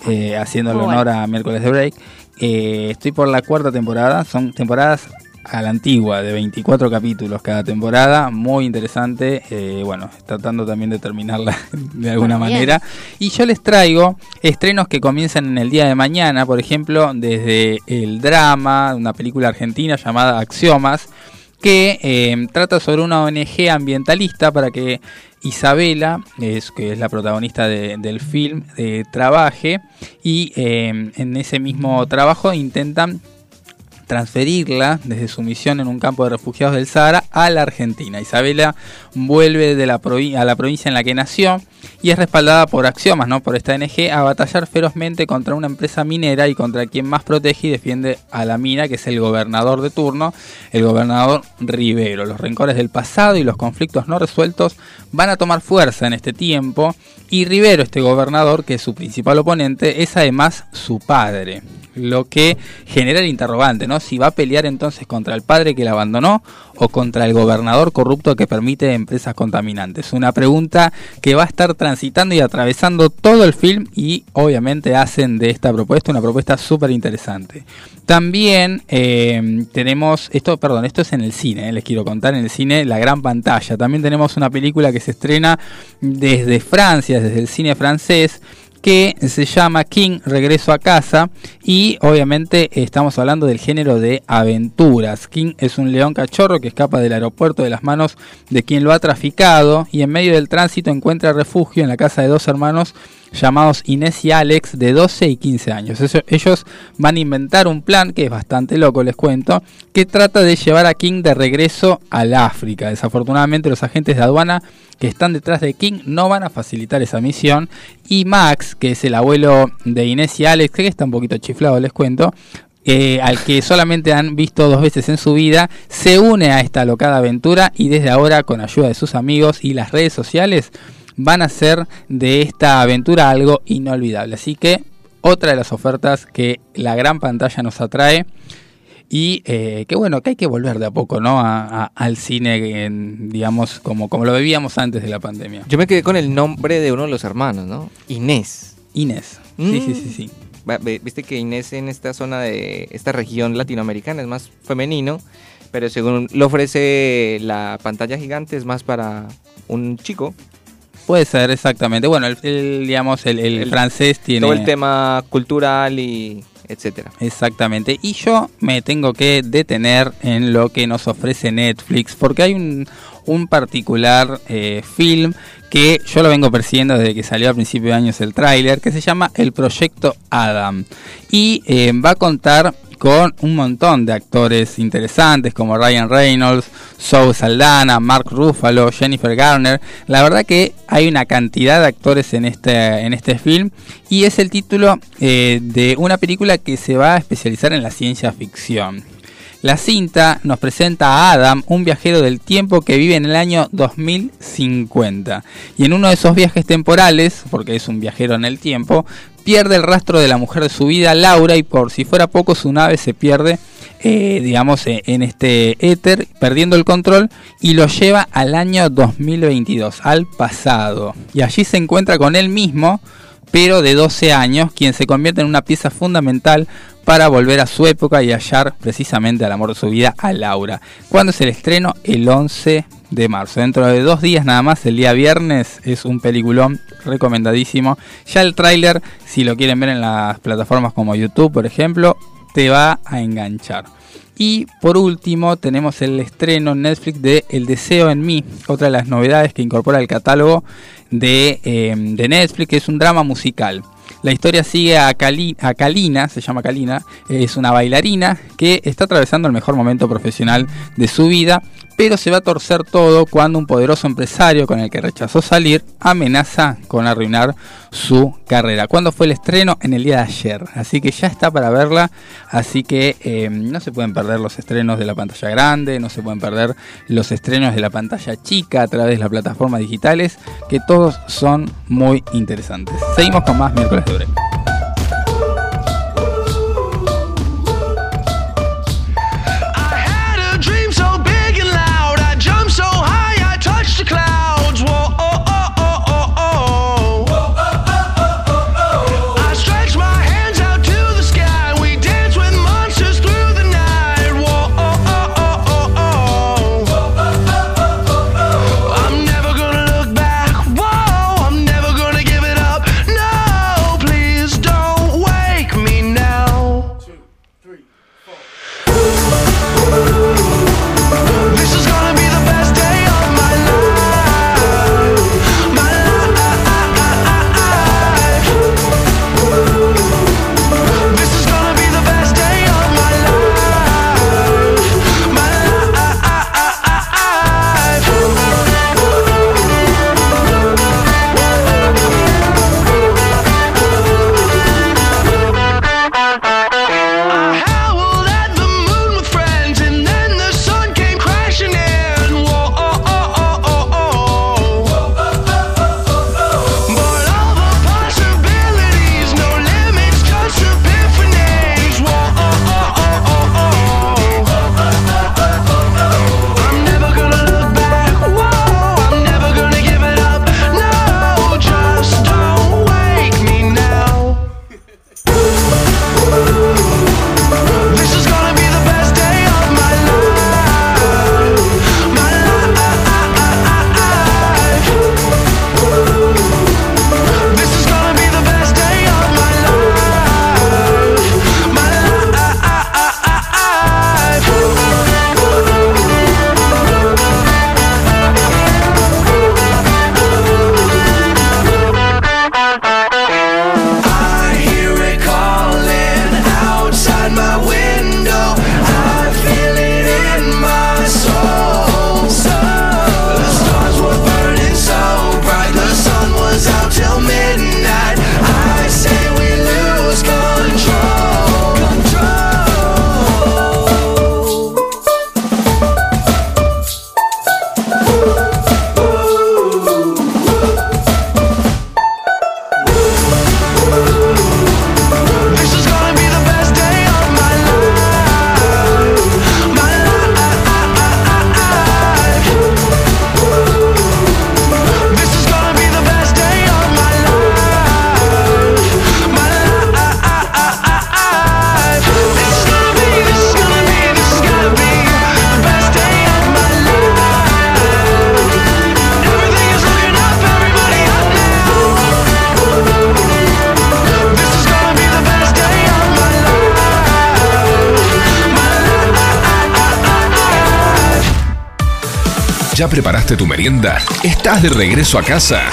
eh, haciendo el Muy honor a miércoles de break. Eh, estoy por la cuarta temporada, son temporadas a la antigua, de 24 capítulos cada temporada, muy interesante, eh, bueno, tratando también de terminarla de alguna bien. manera. Y yo les traigo estrenos que comienzan en el día de mañana, por ejemplo, desde el drama, una película argentina llamada Axiomas, que eh, trata sobre una ONG ambientalista para que Isabela, es, que es la protagonista de- del film, eh, trabaje y eh, en ese mismo trabajo intentan transferirla desde su misión en un campo de refugiados del Sahara a la Argentina. Isabela vuelve de la a la provincia en la que nació y es respaldada por Axiomas, ¿no? por esta ONG, a batallar ferozmente contra una empresa minera y contra quien más protege y defiende a la mina, que es el gobernador de turno, el gobernador Rivero. Los rencores del pasado y los conflictos no resueltos van a tomar fuerza en este tiempo y Rivero, este gobernador, que es su principal oponente, es además su padre. Lo que genera el interrogante, ¿no? Si va a pelear entonces contra el padre que la abandonó o contra el gobernador corrupto que permite empresas contaminantes. Una pregunta que va a estar transitando y atravesando todo el film y obviamente hacen de esta propuesta una propuesta súper interesante. También eh, tenemos, esto, perdón, esto es en el cine, eh, les quiero contar, en el cine, la gran pantalla. También tenemos una película que se estrena desde Francia, desde el cine francés, que se llama King Regreso a casa y obviamente estamos hablando del género de aventuras. King es un león cachorro que escapa del aeropuerto de las manos de quien lo ha traficado y en medio del tránsito encuentra refugio en la casa de dos hermanos llamados Inés y Alex de 12 y 15 años. Ellos van a inventar un plan que es bastante loco, les cuento, que trata de llevar a King de regreso al África. Desafortunadamente los agentes de aduana que están detrás de King no van a facilitar esa misión y Max, que es el abuelo de Inés y Alex, que está un poquito chiflado, les cuento, eh, al que solamente han visto dos veces en su vida, se une a esta locada aventura y desde ahora, con ayuda de sus amigos y las redes sociales, van a hacer de esta aventura algo inolvidable. Así que otra de las ofertas que la gran pantalla nos atrae y eh, que bueno, que hay que volver de a poco, ¿no? A- a- al cine, en, digamos, como, como lo bebíamos antes de la pandemia. Yo me quedé con el nombre de uno de los hermanos, ¿no? Inés. Inés. Sí, Mm. sí, sí, sí. Ve- Viste que Inés en esta zona de esta región latinoamericana es más femenino, pero según lo ofrece la pantalla gigante es más para un chico. Puede ser, exactamente. Bueno, el, el, digamos, el, el El- francés tiene... Todo el tema cultural y etcétera. Exactamente. Y yo me tengo que detener en lo que nos ofrece Netflix, porque hay un, un particular eh, film que yo lo vengo persiguiendo desde que salió a principio de años el tráiler, que se llama El Proyecto Adam. Y eh, va a contar con un montón de actores interesantes como Ryan Reynolds, Zoe Saldana, Mark Ruffalo, Jennifer Garner. La verdad que hay una cantidad de actores en este, en este film y es el título eh, de una película que se va a especializar en la ciencia ficción. La cinta nos presenta a Adam, un viajero del tiempo que vive en el año 2050. Y en uno de esos viajes temporales, porque es un viajero en el tiempo, pierde el rastro de la mujer de su vida, Laura, y por si fuera poco su nave se pierde, eh, digamos, eh, en este éter, perdiendo el control, y lo lleva al año 2022, al pasado. Y allí se encuentra con él mismo, pero de 12 años, quien se convierte en una pieza fundamental para volver a su época y hallar precisamente al amor de su vida, a Laura. ¿Cuándo es el estreno? El 11 de marzo. Dentro de dos días nada más, el día viernes, es un peliculón recomendadísimo. Ya el tráiler, si lo quieren ver en las plataformas como YouTube, por ejemplo, te va a enganchar. Y por último tenemos el estreno en Netflix de El Deseo en mí, otra de las novedades que incorpora el catálogo de, eh, de Netflix, que es un drama musical. La historia sigue a, Cali- a Kalina, se llama Kalina, es una bailarina que está atravesando el mejor momento profesional de su vida, pero se va a torcer todo cuando un poderoso empresario con el que rechazó salir amenaza con arruinar su carrera. ¿Cuándo fue el estreno? En el día de ayer, así que ya está para verla, así que eh, no se pueden perder los estrenos de la pantalla grande, no se pueden perder los estrenos de la pantalla chica a través de las plataformas digitales, que todos son muy interesantes. Seguimos con más miércoles de break. ¿Ya preparaste tu merienda? ¿Estás de regreso a casa?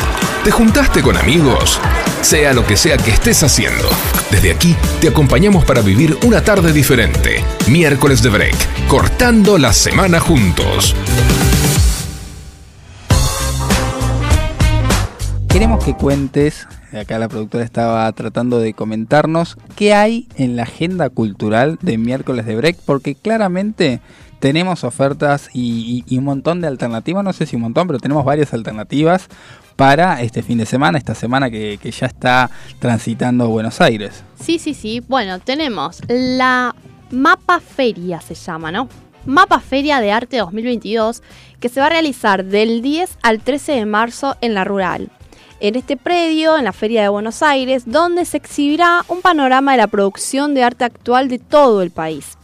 ¿Te juntaste con amigos? Sea lo que sea que estés haciendo, desde aquí te acompañamos para vivir una tarde diferente. Miércoles de Break, cortando la semana juntos. Queremos que cuentes acá la productora estaba tratando de comentarnos qué hay en la agenda cultural de miércoles de break, porque claramente tenemos ofertas y, un montón de alternativas, no sé si un montón, pero tenemos varias alternativas para este fin de semana, esta semana que, que ya está transitando Buenos Aires. Sí, sí, sí. Bueno, tenemos la Mapa Feria, se llama, ¿no? Mapa Feria de Arte 2022, que se va a realizar del 10 al 13 de marzo en la rural. En este predio, en la Feria de Buenos Aires, donde se exhibirá un panorama de la producción de arte actual de todo el país.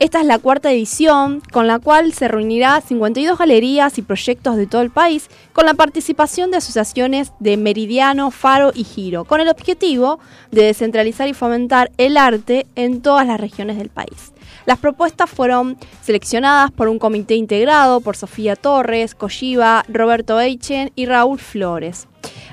Esta es la cuarta edición, con la cual se reunirá 52 galerías y proyectos de todo el país, con la participación de asociaciones de Meridiano, Faro y Giro, con el objetivo de descentralizar y fomentar el arte en todas las regiones del país. Las propuestas fueron seleccionadas por un comité integrado por Sofía Torres, Colliva, Roberto Eichen y Raúl Flores.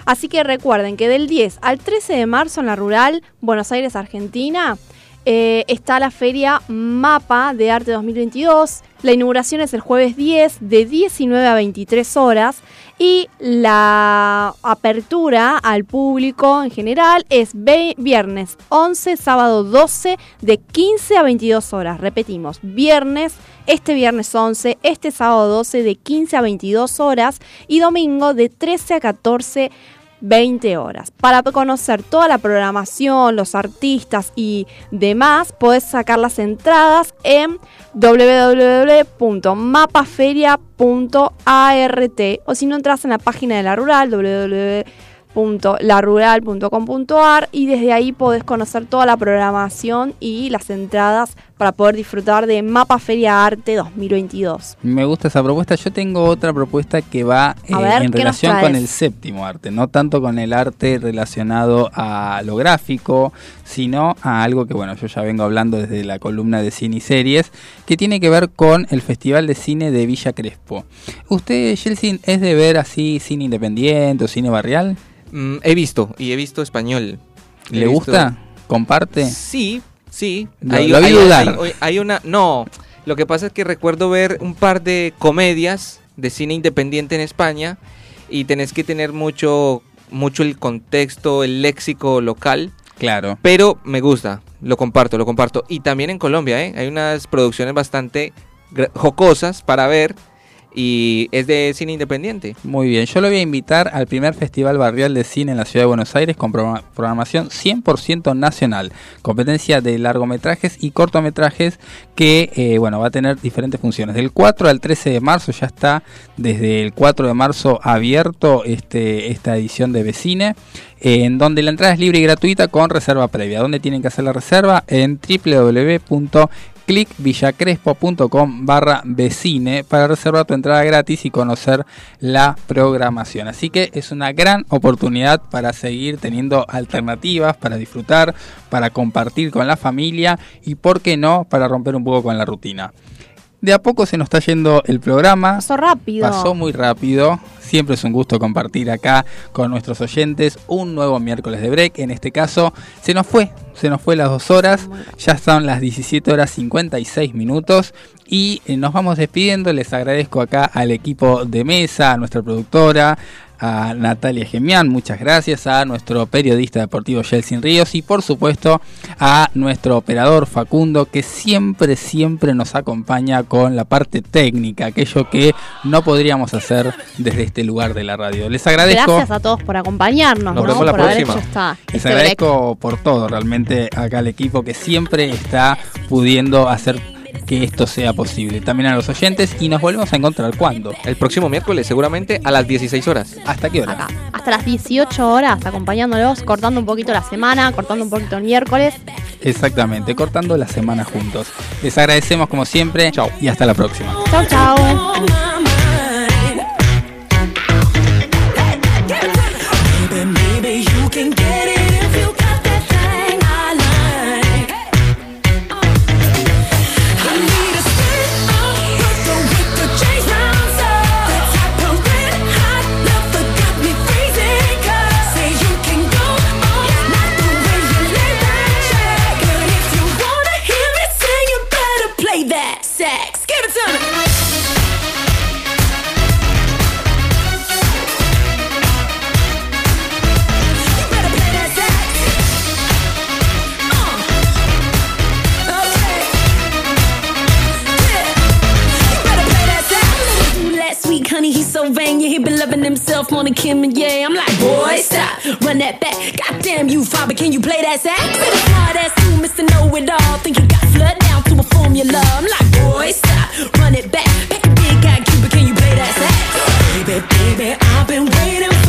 Así que recuerden que del 10 al 13 de marzo en la rural, Buenos Aires, Argentina, eh, está la feria Mapa de Arte 2022. La inauguración es el jueves 10 de 19 a 23 horas y la apertura al público en general es viernes 11, sábado 12 de 15 a 22 horas. Repetimos, viernes, este viernes 11, este sábado 12 de 15 a 22 horas y domingo de 13 a 14 20 horas. Para conocer toda la programación, los artistas y demás, podés sacar las entradas en www.mapaferia.art o si no entras en la página de la rural www.larural.com.ar y desde ahí podés conocer toda la programación y las entradas para poder disfrutar de Mapa Feria Arte 2022. Me gusta esa propuesta. Yo tengo otra propuesta que va eh, ver, en ¿qué nos relación con el séptimo arte, no tanto con el arte relacionado a lo gráfico, sino a algo que, bueno, yo ya vengo hablando desde la columna de cine y series, que tiene que ver con el Festival de Cine de Villa Crespo. ¿Usted, Jelsin, es de ver así cine independiente o cine barrial? Mm, he visto, y he visto español. He ¿Le visto- gusta? ¿Comparte? Sí, sí. Lo- lo dudar. hay- hay una, no, lo que pasa es que recuerdo ver un par de comedias de cine independiente en España y tenés que tener mucho, mucho el contexto, el léxico local. Claro. Pero me gusta, lo comparto, lo comparto. Y también en Colombia, ¿eh? hay unas producciones bastante jocosas para ver y es de cine independiente. Muy bien, yo lo voy a invitar al primer Festival Barrial de Cine en la Ciudad de Buenos Aires con programa- programación 100% nacional, competencia de largometrajes y cortometrajes que eh, bueno va a tener diferentes funciones. Del 4 al 13 de marzo ya está desde el 4 de marzo abierto este, esta edición de Vecine, en donde la entrada es libre y gratuita con reserva previa. ¿Dónde tienen que hacer la reserva? En www clickvillacrespo.com barra vecine para reservar tu entrada gratis y conocer la programación. Así que es una gran oportunidad para seguir teniendo alternativas, para disfrutar, para compartir con la familia y, por qué no, para romper un poco con la rutina. De a poco se nos está yendo el programa. Pasó rápido. Pasó muy rápido. Siempre es un gusto compartir acá con nuestros oyentes un nuevo miércoles de break. En este caso, se nos fue. Se nos fue las dos horas. Ya son las 17 horas 56 minutos. Y eh, nos vamos despidiendo. Les agradezco acá al equipo de mesa, a nuestra productora, a Natalia Gemián, muchas gracias, a nuestro periodista deportivo Jelsin Ríos y por supuesto a nuestro operador Facundo que siempre, siempre nos acompaña con la parte técnica, aquello que no podríamos hacer desde este lugar de la radio. Les agradezco. Gracias a todos por acompañarnos, Nos ¿no? vemos la por haber próxima. hecho esta, Les este break. agradezco por todo, realmente acá al equipo que siempre está pudiendo hacer que esto sea posible. También a los oyentes y nos volvemos a encontrar cuando. El próximo miércoles, seguramente a las 16 horas. ¿Hasta qué hora? Acá, hasta las 18 horas, acompañándolos, cortando un poquito la semana, cortando un poquito el miércoles. Exactamente, cortando la semana juntos. Les agradecemos como siempre Chau. y hasta la próxima. Chau, chau. Yeah, He been loving himself more than Kim and yeah. I'm like, boy, stop, run that back. Goddamn you, father, can you play that sax? Hard ass you, Mr. Know It All. Think you got flood down to a formula. I'm like, boy, stop, run it back. Pack a big guy, Cuba, can you play that sax? Baby, baby, I've been waiting